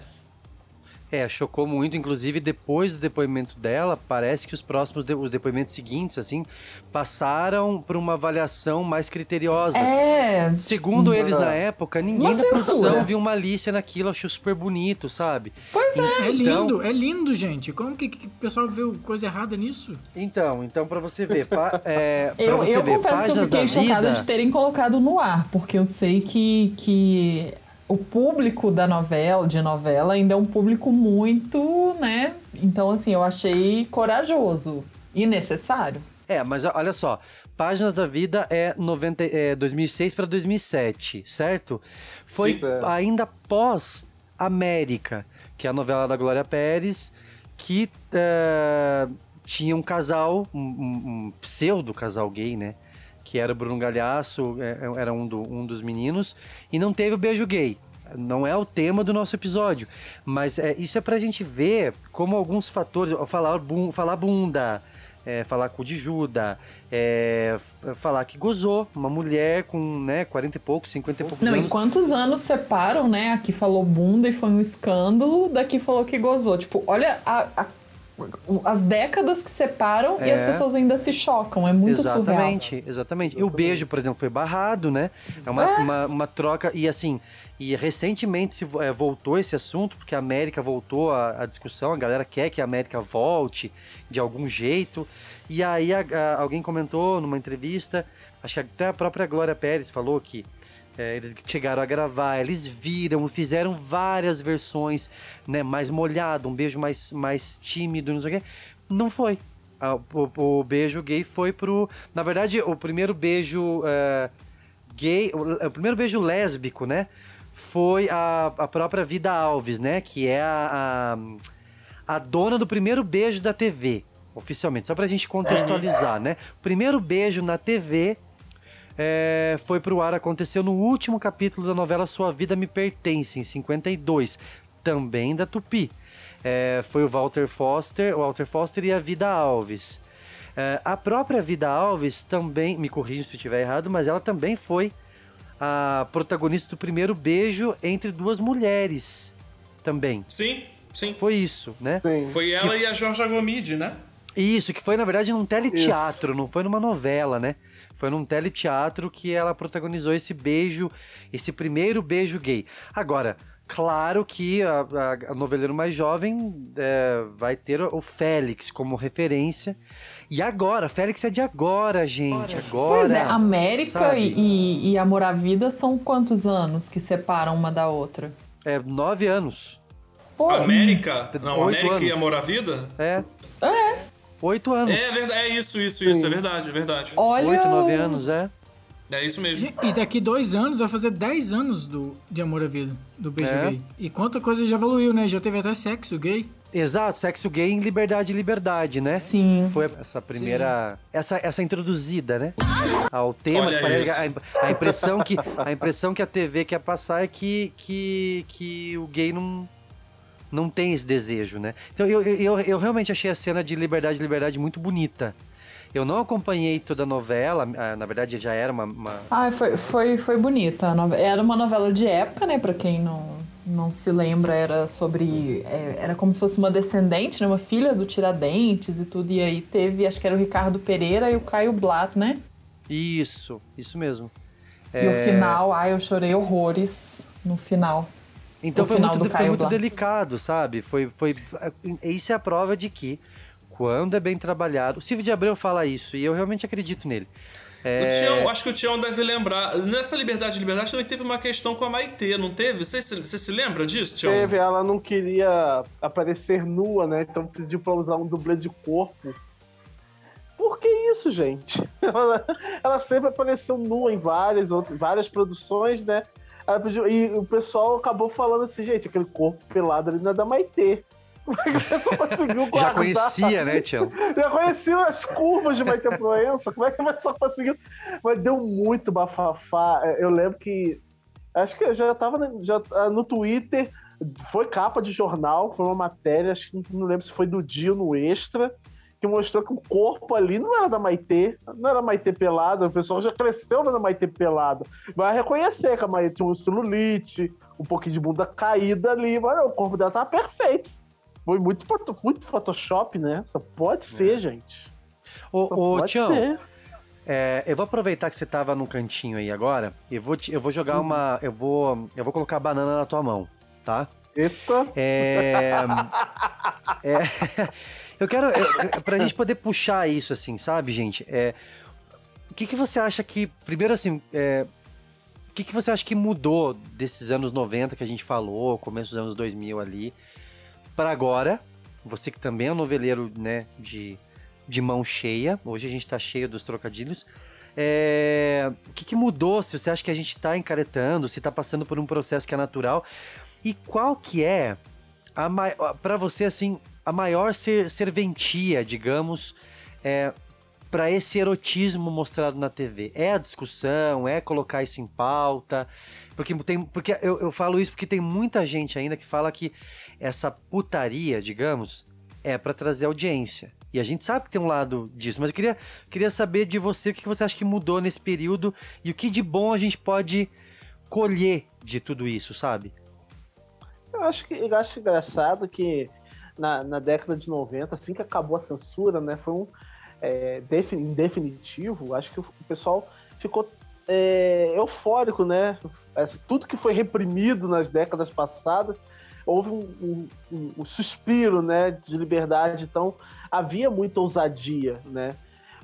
S1: É, chocou muito. Inclusive, depois do depoimento dela, parece que os próximos de- os depoimentos seguintes, assim, passaram por uma avaliação mais criteriosa.
S3: É.
S1: Segundo eles na época, ninguém
S3: Uma
S1: da produção viu malícia naquilo, achou super bonito, sabe?
S3: Pois é.
S2: É
S1: Então-
S2: lindo, é lindo, gente. Como que, que o pessoal viu coisa errada nisso?
S1: Então, então para você ver, pa- é, pra
S3: Eu,
S1: você
S3: eu
S1: ver,
S3: confesso que eu fiquei
S1: da
S3: chocada
S1: vida,
S3: de terem colocado no ar, porque eu sei que, que o público da novela, de novela, ainda é um público muito, né? Então, assim, eu achei corajoso e necessário.
S1: É, mas olha só, Páginas da Vida é, 90, é 2006 para 2007, certo? Foi
S9: Sim. É.
S1: ainda pós América, que é a novela da Glória Pérez, que é, tinha um casal, um, um- um pseudo casal gay, né? Que era o Bruno Galhaço, é, era um, do- um dos meninos, e não teve o beijo gay. Não é o tema do nosso episódio, mas é, isso é pra gente ver como alguns fatores, falar, bun- falar bunda, é, falar cu de Juda, é, falar que gozou, uma mulher com né, 40 e poucos, 50 e poucos
S3: Não, e
S1: anos.
S3: quantos anos separam, né? Aqui falou bunda e foi um escândalo, daqui falou que gozou. Tipo, olha a- a- as décadas que separam e
S1: É.
S3: as pessoas ainda se chocam. É muito surreal.
S1: exatamente, exatamente. E o beijo, por exemplo, foi barrado, né? É uma, uma, uma troca. E assim, e recentemente se é, voltou esse assunto, porque a América voltou à, à discussão, a galera quer que a América volte de algum jeito. E aí a- a- alguém comentou numa entrevista, acho que até a própria Glória Pérez falou que. É, eles chegaram a gravar, eles viram, fizeram várias versões, né? Mais molhado, um beijo mais, mais tímido, não sei o quê. Não foi. Ah, O, o beijo gay foi pro. Na verdade, o primeiro beijo é, gay. O, o primeiro beijo lésbico, né? Foi a, a própria Vida Alves, né? Que é a, a, a dona do primeiro beijo da TV, oficialmente. Só pra gente contextualizar, né? O primeiro beijo na TV é, foi pro ar, aconteceu no último capítulo da novela Sua Vida Me Pertence, em 52, também da Tupi. É, foi o Walter Foster, o Walter Foster e a Vida Alves. É, a própria Vida Alves também, me corrija se estiver errado, mas ela também foi a protagonista do primeiro beijo entre duas mulheres. Também.
S4: Sim, sim.
S1: Foi isso, né?
S4: Foi ela e a Georgia Gomide, né?
S1: Isso, que foi na verdade num teleteatro, não foi numa novela, né? Foi num teleteatro que ela protagonizou esse beijo, esse primeiro beijo gay. Agora, claro que a, a, a noveleiro mais jovem é, vai ter o Félix como referência. E agora, Félix é de agora, gente. Agora.
S3: Pois é, América e, e, e Amor à Vida são quantos anos que separam uma da outra?
S1: É nove anos.
S3: Pô,
S4: América? Não,
S1: Oito
S4: América e
S1: anos.
S4: Amor à Vida?
S1: É.
S3: É.
S1: Oito anos.
S4: É verdade, é isso, isso, isso, é verdade, é verdade.
S3: Olha.
S1: Oito, nove anos, é.
S4: É isso mesmo.
S2: E daqui dois anos vai fazer 10 anos do, de Amor à Vida, do beijo
S1: É.
S2: gay. E quanta coisa já evoluiu, né? Já teve até sexo gay.
S1: Exato, sexo gay em liberdade e liberdade, né?
S3: Sim.
S1: Foi essa primeira. Essa, essa introduzida, né? Ao tema.
S4: Olha
S1: que parece que
S4: isso.
S1: a, a impressão que, a impressão que a TV quer passar é que, que, que o gay não, não tem esse desejo, né? Então eu, eu, eu, realmente achei a cena de liberdade liberdade muito bonita. Eu não acompanhei toda a novela, ah, na verdade já era uma- uma,
S3: Ai, foi, foi, foi bonita. Era uma novela de época, né? Pra quem não, não se lembra, era sobre. é, Era como se fosse uma descendente, né? Uma filha do Tiradentes e tudo. E aí teve, acho que era o Ricardo Pereira e o Caio Blatt, né?
S1: Isso, isso mesmo.
S3: E
S1: É,
S3: o final, ai, eu chorei horrores no final.
S1: Então
S3: O
S1: foi muito, foi muito delicado, sabe? Foi, foi, isso é a prova de que quando é bem trabalhado. O Silvio de Abreu fala isso e eu realmente acredito nele. É,
S4: O Tião, acho que o Tião deve lembrar. Nessa Liberdade e Liberdade também teve uma questão com a Maitê, não teve? Você, se- você se lembra disso, Tião?
S9: Teve, ela não queria aparecer nua, né? Então pediu pra usar um dublê de corpo. Por que isso, gente? [laughs] Ela, ela sempre apareceu nua em várias, outras, várias produções, né? Pediu, e o pessoal acabou falando assim, gente, aquele corpo pelado ali não é da Maitê. [laughs] Como é
S1: Já conhecia, né, Tião? [laughs]
S9: Já conhecia as curvas de Maite Proença. Como é que vai só conseguiu? Mas deu muito bafafá. É, Eu lembro que. Acho que eu já tava né, já, ah, no Twitter. Foi capa de jornal, foi uma matéria, acho que não lembro se foi do dia ou no Extra, que mostrou que o corpo ali não era da Maitê, não era Maitê pelada, o pessoal já cresceu vendo a Maitê pelada. Vai reconhecer que a Maitê tinha um celulite, um pouquinho de bunda caída ali, mas o corpo dela tava perfeito. Foi muito, muito Photoshop, né? Só pode ser, gente.
S1: Ô,
S9: Só
S1: ô
S9: pode
S1: Tião,
S9: ser.
S1: é, eu vou aproveitar que você tava no cantinho aí agora. Eu vou, te- eu vou jogar uma. Eu vou, eu vou colocar a banana na tua mão, tá?
S9: Eita!
S1: É, [laughs] é, eu quero. É, pra gente poder puxar isso, assim, sabe, gente? É, o que, que você acha que. Primeiro, assim. é, o que, que você acha que mudou desses anos 90 que a gente falou, começo dos anos 2000 ali, para agora? Você que também é um noveleiro, né, de, de mão cheia. Hoje a gente tá cheio dos trocadilhos. É, o que, que mudou? Se você acha que a gente tá encaretando, se tá passando por um processo que é natural. E qual que é para você assim, a maior ser, serventia, digamos, é, para esse erotismo mostrado na TV? É a discussão, é colocar isso em pauta? Porque, tem, porque eu, eu falo isso porque tem muita gente ainda que fala que essa putaria, digamos, é para trazer audiência. E a gente sabe que tem um lado disso, mas eu queria, queria saber de você o que você acha que mudou nesse período e o que de bom a gente pode colher de tudo isso, sabe?
S9: Eu acho que eu acho engraçado que na, na década de 90, assim que acabou a censura, né, foi um é, em definitivo, acho que o pessoal ficou é, eufórico, né? Tudo que foi reprimido nas décadas passadas, houve um, um, um suspiro, né, de liberdade. Então havia muita ousadia, né?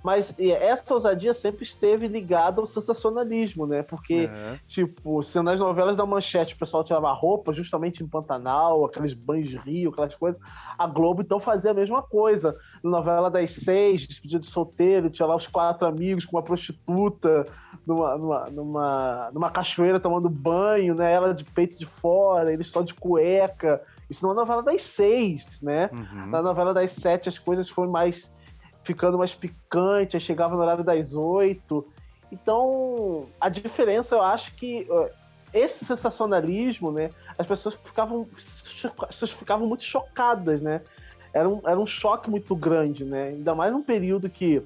S9: Mas essa ousadia sempre esteve ligada ao sensacionalismo, né? Porque, uhum. tipo, se nas novelas da Manchete o pessoal tirava roupa justamente em Pantanal, aqueles banhos de rio, aquelas coisas, a Globo então fazia a mesma coisa. Na novela das seis, Despedida de Solteiro, tinha lá os quatro amigos com uma prostituta numa, numa, numa, numa cachoeira tomando banho, né? Ela de peito de fora, eles só de cueca. Isso numa novela das seis, né? Uhum. Na novela das sete as coisas foram mais ficando mais picante, chegava no horário das oito. Então, a diferença, eu acho que esse sensacionalismo, né, as pessoas ficavam, as pessoas ficavam muito chocadas, né? Era um, era um choque muito grande, né? Ainda mais num período que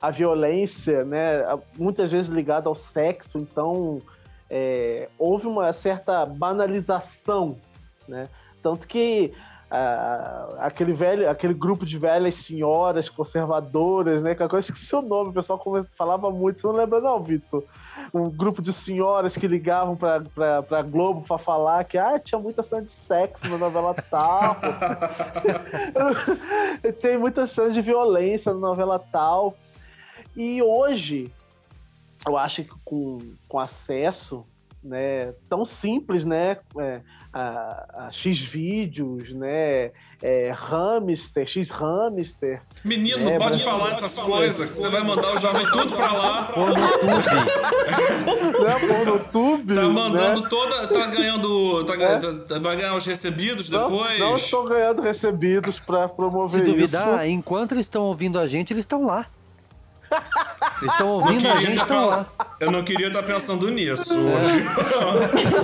S9: a violência, né, muitas vezes ligada ao sexo, então é, houve uma certa banalização, né? Tanto que aquele velho, aquele grupo de velhas senhoras conservadoras, né? Que eu esqueci o nome, o pessoal falava muito, você não lembra não, Vitor? Um grupo de senhoras que ligavam pra, pra, Globo pra falar que ah, tinha muita cena de sexo na novela tal. [laughs] Tem muitas cenas de violência na novela tal. E hoje, eu acho que com, com acesso né, tão simples, né? É, a, a X vídeos, né? É, hamster, X hamster.
S4: Menino, né, pode falar essas coisas, que você vai mandar o jovem tudo pra lá.
S9: Pornotube.
S4: né, Tá mandando né? toda. Tá ganhando. Tá, é. tá, vai ganhar os recebidos depois?
S9: Não, não estou ganhando recebidos pra promover
S1: Se duvidar, isso. enquanto eles estão ouvindo a gente, eles estão lá. Eles estão ouvindo a gente, estão lá.
S4: Eu não queria estar pensando nisso hoje.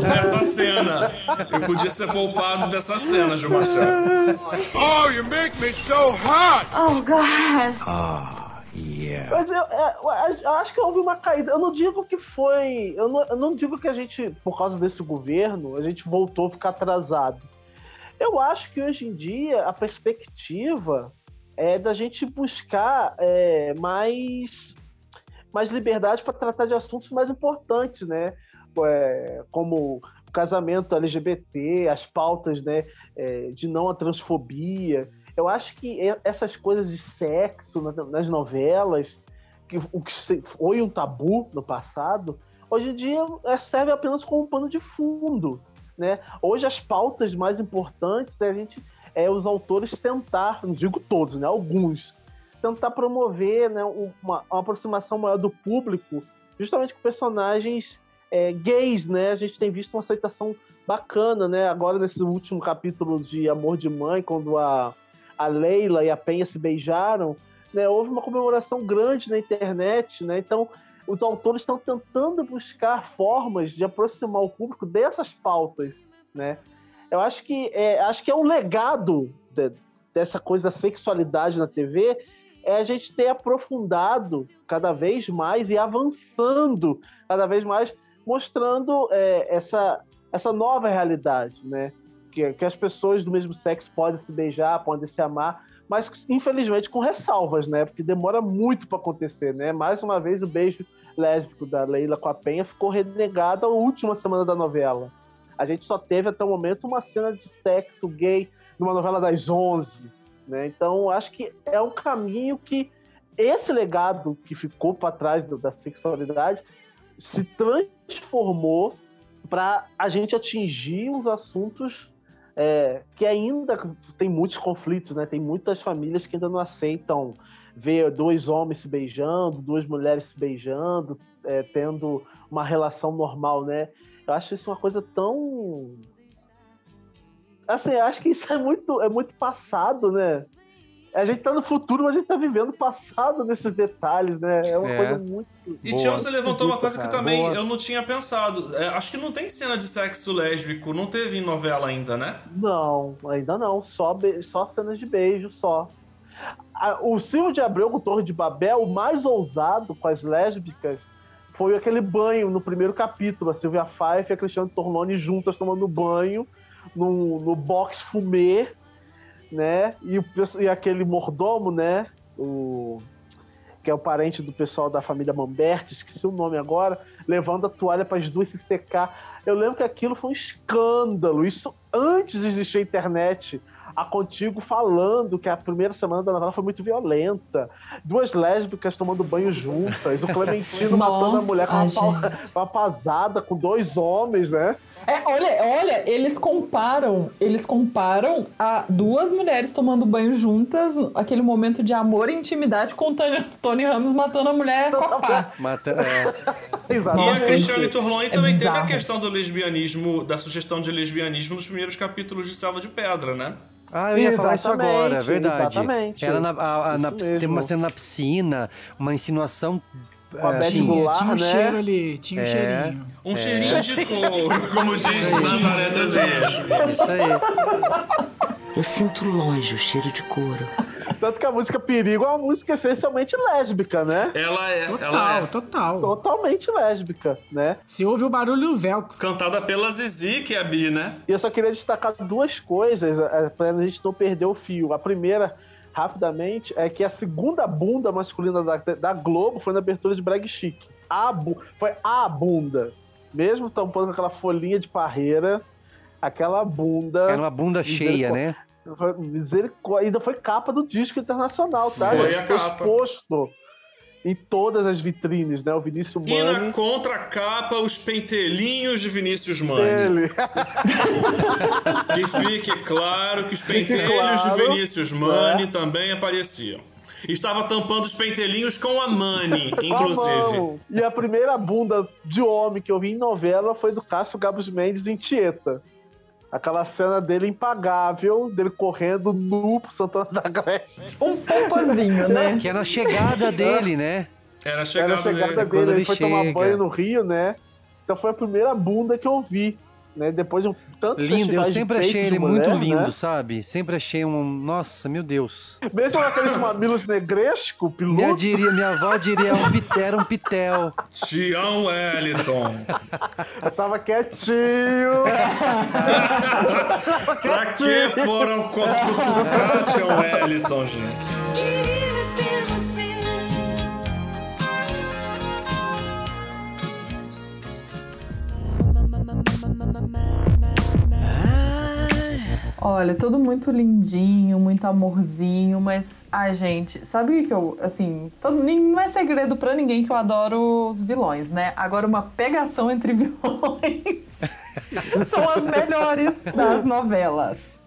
S4: [laughs] Nessa cena. Eu podia ser poupado dessa cena, Gil Marcelo.
S6: Oh, you make me so hot!
S5: Oh, God.
S6: Ah. Yeah.
S9: Mas eu, eu, eu, acho que houve uma caída. Eu não digo que foi. Eu não, eu não digo que a gente, por causa desse governo, a gente voltou a ficar atrasado. Eu acho que hoje em dia a perspectiva é da gente buscar é, mais, mais liberdade para tratar de assuntos mais importantes, né? É, como o casamento LGBT, as pautas né, é, de não a transfobia. Eu acho que essas coisas de sexo nas novelas, que, o que foi um tabu no passado, hoje em dia é, serve apenas como um pano de fundo. Né? Hoje as pautas mais importantes é a gente é os autores tentar, não digo todos, né, alguns, tentar promover né, uma, uma aproximação maior do público, justamente com personagens é, gays, né? A gente tem visto uma aceitação bacana, né? Agora nesse último capítulo de Amor de Mãe, quando a, a Leila e a Penha se beijaram, né? Houve uma comemoração grande na internet, né? Então os autores estão tentando buscar formas de aproximar o público dessas pautas, né? Eu acho que é, acho que é um legado de, dessa coisa da sexualidade na TV é a gente ter aprofundado cada vez mais e avançando cada vez mais, mostrando é, essa, essa nova realidade, né? Que, que as pessoas do mesmo sexo podem se beijar, podem se amar, mas infelizmente com ressalvas, né? Porque demora muito para acontecer, né? Mais uma vez o beijo lésbico da Leila com a Penha ficou renegado a última semana da novela. A gente só teve até o momento uma cena de sexo gay numa novela das 11, né? Então, acho que é um caminho que esse legado que ficou para trás da sexualidade se transformou para a gente atingir os assuntos é, que ainda tem muitos conflitos, né? Tem muitas famílias que ainda não aceitam ver dois homens se beijando, duas mulheres se beijando, é, tendo uma relação normal, né? Eu acho isso uma coisa tão. assim, acho que isso é muito, é muito passado, né? A gente tá no futuro, mas a gente tá vivendo passado nesses detalhes, né? É uma
S1: É.
S9: coisa muito.
S4: E Tião, você levantou uma coisa que
S9: cara.
S4: também
S9: Boa.
S4: eu não tinha pensado. É, acho que não tem cena de sexo lésbico, não teve em novela ainda, né?
S9: Não, ainda não. Só, be- só cenas de beijo, só. A- O Silvio de Abreu com Torre de Babel, o mais ousado com as lésbicas, foi aquele banho no primeiro capítulo. A Silvia Pfeiffer e a Cristiane Torlone juntas tomando banho no, no box fumê, né? E, e aquele mordomo, né? O, que é o parente do pessoal da família Mamberti, esqueci o nome agora, levando a toalha para as duas se secar. Eu lembro que aquilo foi um escândalo. Isso antes de existir a internet. A Contigo falando que a primeira semana da novela foi muito violenta. Duas lésbicas tomando banho juntas. O Clementino [laughs] matando a mulher com uma, pau- uma pasada com dois homens, né?
S3: É, olha, olha, eles comparam, eles comparam a duas mulheres tomando banho juntas, aquele momento de amor e intimidade com o Tony, Tony Ramos matando a mulher com a pá.
S1: Mata, é.
S4: E a Cristiane
S3: é
S4: Torlone também teve a
S3: bizarro.
S4: questão do lesbianismo, da sugestão de lesbianismo nos primeiros capítulos de Selva de Pedra, né?
S1: Ah, eu ia falar isso
S9: Exatamente,
S1: agora, é verdade.
S9: exatamente.
S1: Ela na, a- a- na- tem uma cena na piscina, uma insinuação.
S9: Com a
S1: eh,
S9: Beth
S1: assim,
S9: Goulart,
S2: Tinha um
S9: né?
S2: cheiro ali, tinha um
S1: É.
S2: cheirinho.
S4: Um
S1: É.
S4: cheirinho de [laughs] couro, como diz Nazaré Desejo.
S1: Isso aí.
S13: Eu sinto longe o cheiro de couro.
S9: Tanto que a música Perigo é uma música essencialmente lésbica, né?
S4: Ela é, ela
S2: Total,
S4: é.
S2: total.
S9: Totalmente lésbica, né?
S2: Se ouve o barulho do velcro.
S4: Cantada pela Zizi, que é a Bi, né?
S9: E eu só queria destacar duas coisas eh, pra gente não perder o fio. A primeira, rapidamente, é que a segunda bunda masculina da, da Globo foi na abertura de Brag Chic. A bu foi a bunda. Mesmo tampando com aquela folhinha de parreira, aquela bunda.
S1: Era uma bunda cheia, né?
S9: Misericórdia. Ainda foi capa do disco internacional, tá?
S4: Foi a capa.
S9: exposto em todas as vitrines, né? O Vinícius
S4: E na
S9: Mani.
S4: contracapa, os pentelinhos de Vinícius Mani.
S9: Ele. [laughs]
S4: Que fique claro que os pentelhos
S9: claro,
S4: de Vinícius Mani
S9: é.
S4: também apareciam. Estava tampando os pentelinhos com a Mani, [laughs]
S9: a
S4: inclusive.
S9: mão. E a primeira bunda de homem que eu vi em novela foi do Cássio Gabos Mendes em Tieta. Aquela cena dele impagável, dele correndo nu pro Santana da Agreste.
S3: Um popozinho, né?
S1: Que é na chegada dele, né?
S4: Era a
S9: Era
S4: chegada,
S9: a chegada
S4: dele.
S9: Dele, ele
S1: ele
S9: foi tomar
S1: chega.
S9: banho no Rio, né? Então foi a primeira bunda que eu vi, né? Depois de um tanto
S1: Lindo, eu sempre achei ele muito lindo, sabe? Sempre achei um. Nossa, meu Deus.
S9: Mesmo aqueles mamilos negresco, piludo.
S1: Minha, diria, minha avó diria um pit- era um pitel.
S4: Tião Wellington. [laughs]
S9: Eu tava quietinho. [laughs]
S4: pra que foram cutucar Tião Wellington, gente?
S3: Olha, tudo muito lindinho, muito amorzinho, mas, ai, gente, sabe o que eu, assim, todo, nem- não é segredo pra ninguém que eu adoro os vilões, né? Agora, uma pegação entre [laughs] vilões são as melhores das novelas.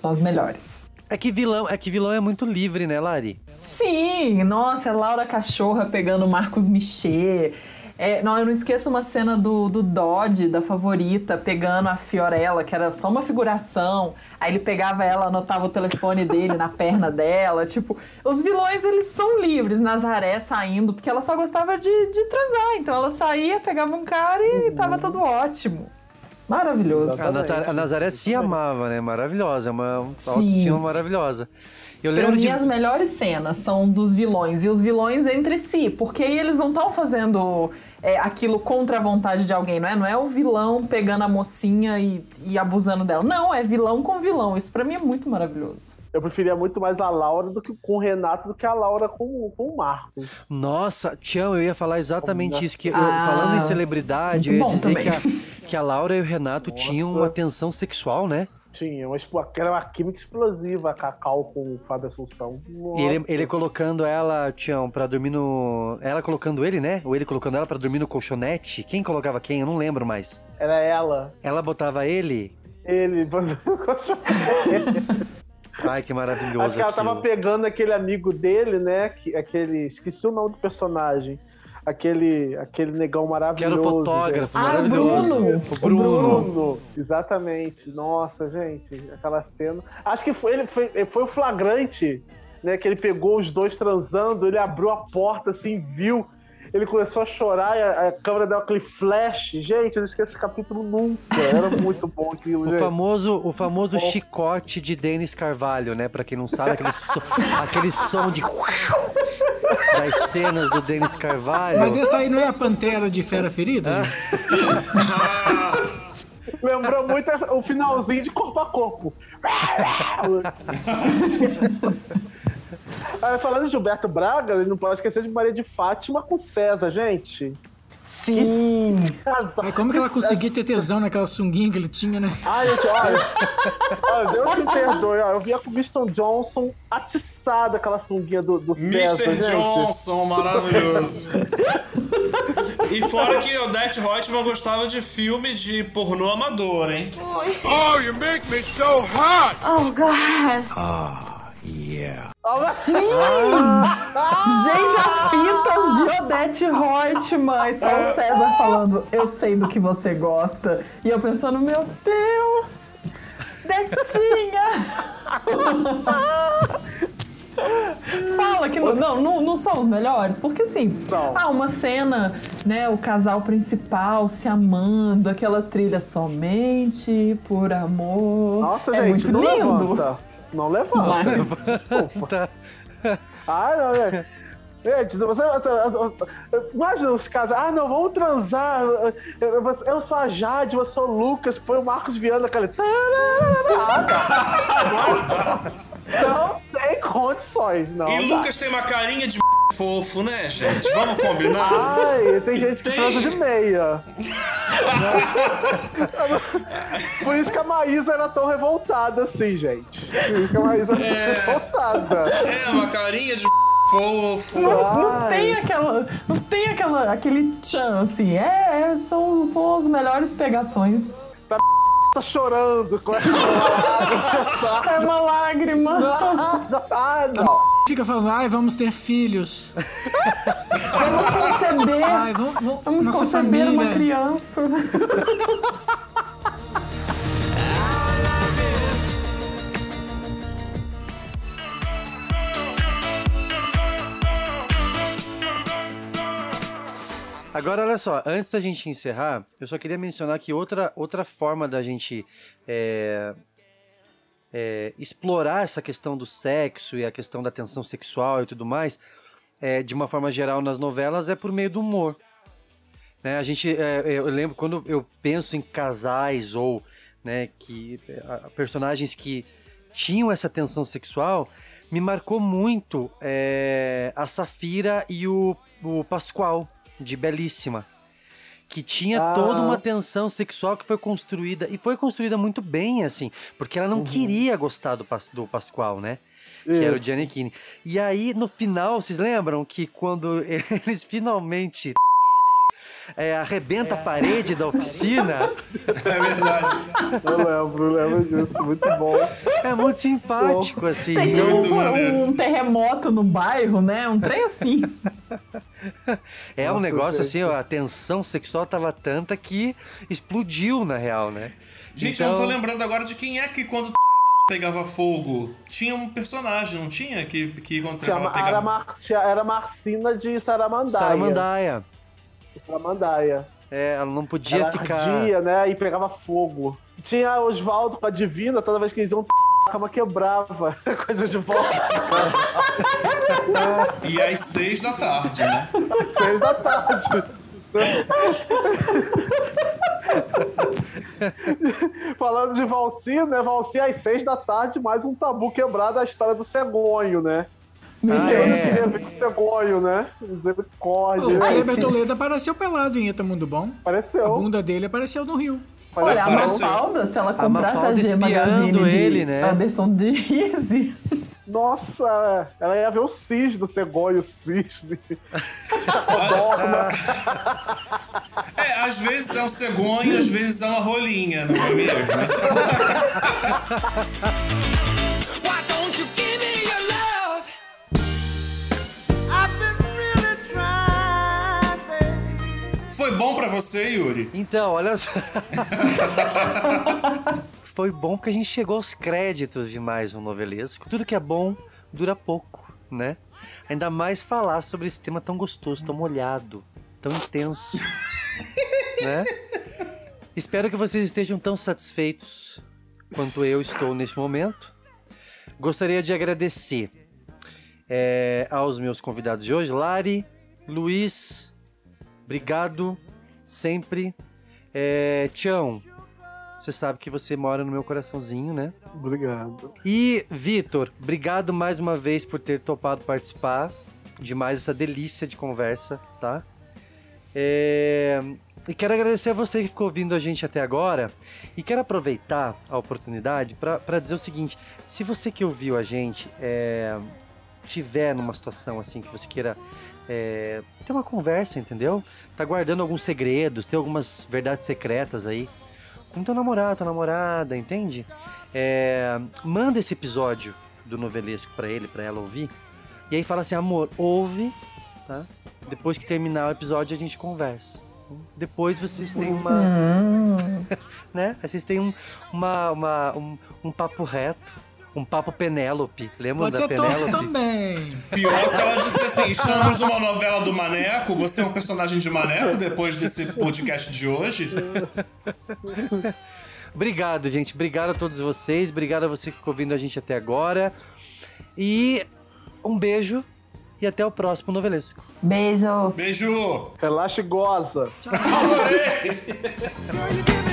S3: São as melhores.
S1: É que vilão é, que vilão é muito livre, né, Lari?
S3: Sim, nossa, é Laura Cachorra pegando Marcos Michê. É, não, eu não esqueço uma cena do, do Dodge, da favorita, pegando a Fiorella, que era só uma figuração. Aí ele pegava ela, anotava o telefone dele na perna dela. Tipo, os vilões, eles são livres. Nazaré saindo, porque ela só gostava de, de transar. Então ela saía, pegava um cara e tava tudo ótimo. Maravilhoso.
S1: A Nazaré, a Nazaré se amava, né? Maravilhosa, uma autoestima maravilhosa. Eu
S3: Pra
S1: lembro
S3: mim,
S1: de.
S3: as melhores cenas são dos vilões e os vilões entre si, porque aí eles não estão fazendo é, aquilo contra a vontade de alguém, não é? Não é o vilão pegando a mocinha e, e abusando dela. Não, é vilão com vilão. Isso pra mim é muito maravilhoso.
S9: Eu preferia muito mais a Laura do que com o Renato do que a Laura com, com o Marcos.
S1: Nossa, Tião, eu ia falar exatamente isso. Que eu-
S3: Ah,
S1: falando em celebridade, eu ia dizer que a, que a Laura e o Renato tinham uma tensão sexual, né?
S9: Tinha, aquela era uma química explosiva, a Cacau com o Fábio Assunção.
S1: E ele, ele colocando ela, Tião, pra dormir no. Ela colocando ele, né? Ou ele colocando ela pra dormir no colchonete. Quem colocava quem? Eu não lembro mais.
S9: Era ela.
S1: Ela botava ele.
S9: Ele. [laughs]
S1: Ai, que maravilhoso.
S9: Acho que ela
S1: aquilo.
S9: tava pegando aquele amigo dele, né? que- Aquele. Esqueci o nome do personagem. aquele, aquele negão maravilhoso.
S1: Que era o fotógrafo.
S3: Ah, o
S1: maravilhoso.
S3: Bruno.
S1: O
S9: O
S1: Bruno.
S9: Bruno, exatamente. Nossa, gente, aquela cena. Acho que foi, ele foi, foi o flagrante, né? Que ele pegou os dois transando, ele abriu a porta assim, viu. Ele começou a chorar e a, a câmera deu aquele flash. Gente, eu não esqueço esse capítulo nunca. Era muito bom aquilo,
S1: O
S9: gente.
S1: famoso, o famoso chicote de Denis Carvalho, né? Pra quem não sabe, aquele, so- [laughs] aquele som de. [laughs] das cenas do Denis Carvalho.
S2: Mas essa aí não é a pantera de fera ferida? gente? [laughs]
S9: Lembrou muito o finalzinho de corpo a corpo. Ah, falando de Gilberto Braga, ele não pode esquecer de Maria de Fátima com César, gente.
S3: Sim.
S2: Aí como que ela conseguia ter tesão naquela sunguinha que ele tinha, né?
S9: Ai, gente, olha. olha Deus me perdoe. ó, Eu via com o Winston Johnson atiçado aquela sunguinha do, do César,
S4: Mr.
S9: gente.
S4: Johnson, maravilhoso. e fora que o Det Reutemann gostava de filme de pornô amador, hein?
S6: Oh, you make me so hot!
S5: Oh, God.
S6: Ah, yeah.
S3: Sim! Gente, as pintas de Odete Reutemann. E só o César falando, eu sei do que você gosta. E eu pensando, meu Deus! Detinha! [laughs] Fala que não, não, não, não são os melhores, porque assim, há uma cena, né, o casal principal se amando, aquela trilha somente por amor.
S9: Nossa,
S3: é
S9: gente,
S3: muito
S9: não
S3: lindo.
S9: levanta. Não levanta. Desculpa. Ai, não, gente. Gente, você, você- você- imagina os casos, ah, não, vamos transar. Eu, eu- sou a Jade, você é o Lucas, põe o Marcos Viana, aquele. Não tem condições, não.
S4: e
S9: dá.
S4: Lucas tem uma carinha de fofo, né, gente? Vamos combinar?
S9: Ai, tem gente que
S4: Tem.
S9: transa de meia. Por isso que a Maísa era tão revoltada assim, gente. Por isso que a Maísa era
S4: É.
S9: tão revoltada.
S4: É, uma carinha de fofo.
S3: Não, não tem aquela. Não tem aquela, aquele tchan, assim. É, é, são, são as melhores pegações.
S9: Tá [laughs] chorando com essa [laughs]
S3: É uma lágrima. [laughs]
S9: Ah, não.
S2: Fica falando, ai, vamos ter filhos. [laughs]
S3: Vamos conceber.
S2: Ai, vamos, vamos,
S3: Vamos
S2: nossa
S3: conceber
S2: família.
S3: uma criança.
S1: Agora, olha só, antes da gente encerrar, eu só queria mencionar que outra, outra forma da gente é, é, explorar essa questão do sexo e a questão da tensão sexual e tudo mais, é, de uma forma geral nas novelas, é por meio do humor. Né, a gente, é, eu lembro quando eu penso em casais ou né, que a- personagens que tinham essa tensão sexual, me marcou muito é, a Safira e o, o Pascoal de Belíssima, que tinha
S9: Ah.
S1: toda uma tensão sexual que foi construída e foi construída muito bem assim, porque ela não queria gostar do, Pas- do Pascoal, né? Que era o. Giannichini. E aí, no final, vocês lembram que quando [laughs] eles finalmente é, arrebenta a parede da oficina,
S4: É verdade.
S9: Eu lembro, eu lembro disso, muito bom.
S1: é muito simpático, assim.
S3: Tem tipo
S4: Muito maneiro.
S3: um terremoto no bairro, né? Um trem assim. [laughs]
S1: É um negócio assim, ó, a tensão sexual tava tanta que explodiu, na real, né?
S4: Gente, eu não tô
S1: Então-
S4: lembrando agora de quem é que quando pegava fogo, tinha um personagem, não tinha? Que, que quando
S9: Tinha,
S4: ela
S9: era,
S4: pegava...
S9: Mar, tinha- era Marcina de Saramandaia.
S1: Saramandaia.
S9: Saramandaia.
S1: É, ela não podia
S9: Ela
S1: ficar.
S9: ardia, né? E pegava fogo. Tinha Oswaldo com a Divina, toda vez que eles iam a cama quebrava. [laughs] Coisa de volta.
S4: E às seis da tarde, né?
S9: Seis da tarde. [laughs] Falando de Valci, né? Valci às seis da tarde, mais um tabu quebrado, a história do cegonho, né?
S1: Ah, é.
S9: queria ver cegonho, né? Misericórdia.
S2: O Kleber Toledo apareceu pelado em Eta Mundo Bom. A
S9: Apareceu.
S2: bunda dele apareceu no Rio.
S3: Olha, a. Mafalda, se ela comprasse a,
S1: Mafalda
S3: G Magazine
S1: espiando
S3: de
S1: ele, né?
S3: Anderson de
S9: Nossa, ela ia ver o cisne, o cegonho, o cisne. [laughs]
S4: É, às vezes é um cegonho, às vezes é uma rolinha, não é mesmo? [laughs] você, Yuri?
S1: Então, olha só. [laughs] Foi bom que a gente chegou aos créditos de mais um novelesco. Tudo que é bom dura pouco, né? Ainda mais falar sobre esse tema tão gostoso, tão molhado, tão intenso, [laughs] né? Espero que vocês estejam tão satisfeitos quanto eu estou neste momento. Gostaria de agradecer é, aos meus convidados de hoje, Lari, Luiz, obrigado sempre. É, Tião, você sabe que você mora no meu coraçãozinho, né?
S9: Obrigado.
S1: E, Vitor, obrigado mais uma vez por ter topado participar de mais essa delícia de conversa, tá? É, E quero agradecer a você que ficou ouvindo a gente até agora. E quero aproveitar a oportunidade para dizer o seguinte: se você que ouviu a gente é, tiver numa situação assim que você queira é, ter uma conversa, entendeu? Tá guardando alguns segredos, tem algumas verdades secretas aí com teu namorado, tua namorada, entende? É, manda esse episódio do novelesco pra ele, pra ela ouvir. E aí fala assim, amor, ouve, tá? Depois que terminar o episódio a gente conversa. Depois vocês têm uma. [laughs] né? Aí vocês têm um, uma, uma- um, um papo reto. Um papo Penélope. Lembra
S2: Pode
S1: da Penélope?
S2: também.
S4: Pior se ela disse assim: [laughs] estamos numa novela do Maneco, você é um personagem de Maneco depois desse podcast de hoje? [laughs]
S1: Obrigado, gente. Obrigado a todos vocês. Obrigado a você que ficou ouvindo a gente até agora. E um beijo e até o próximo novelesco.
S3: Beijo.
S4: Beijo!
S9: Relaxa e goza.
S11: Give [laughs]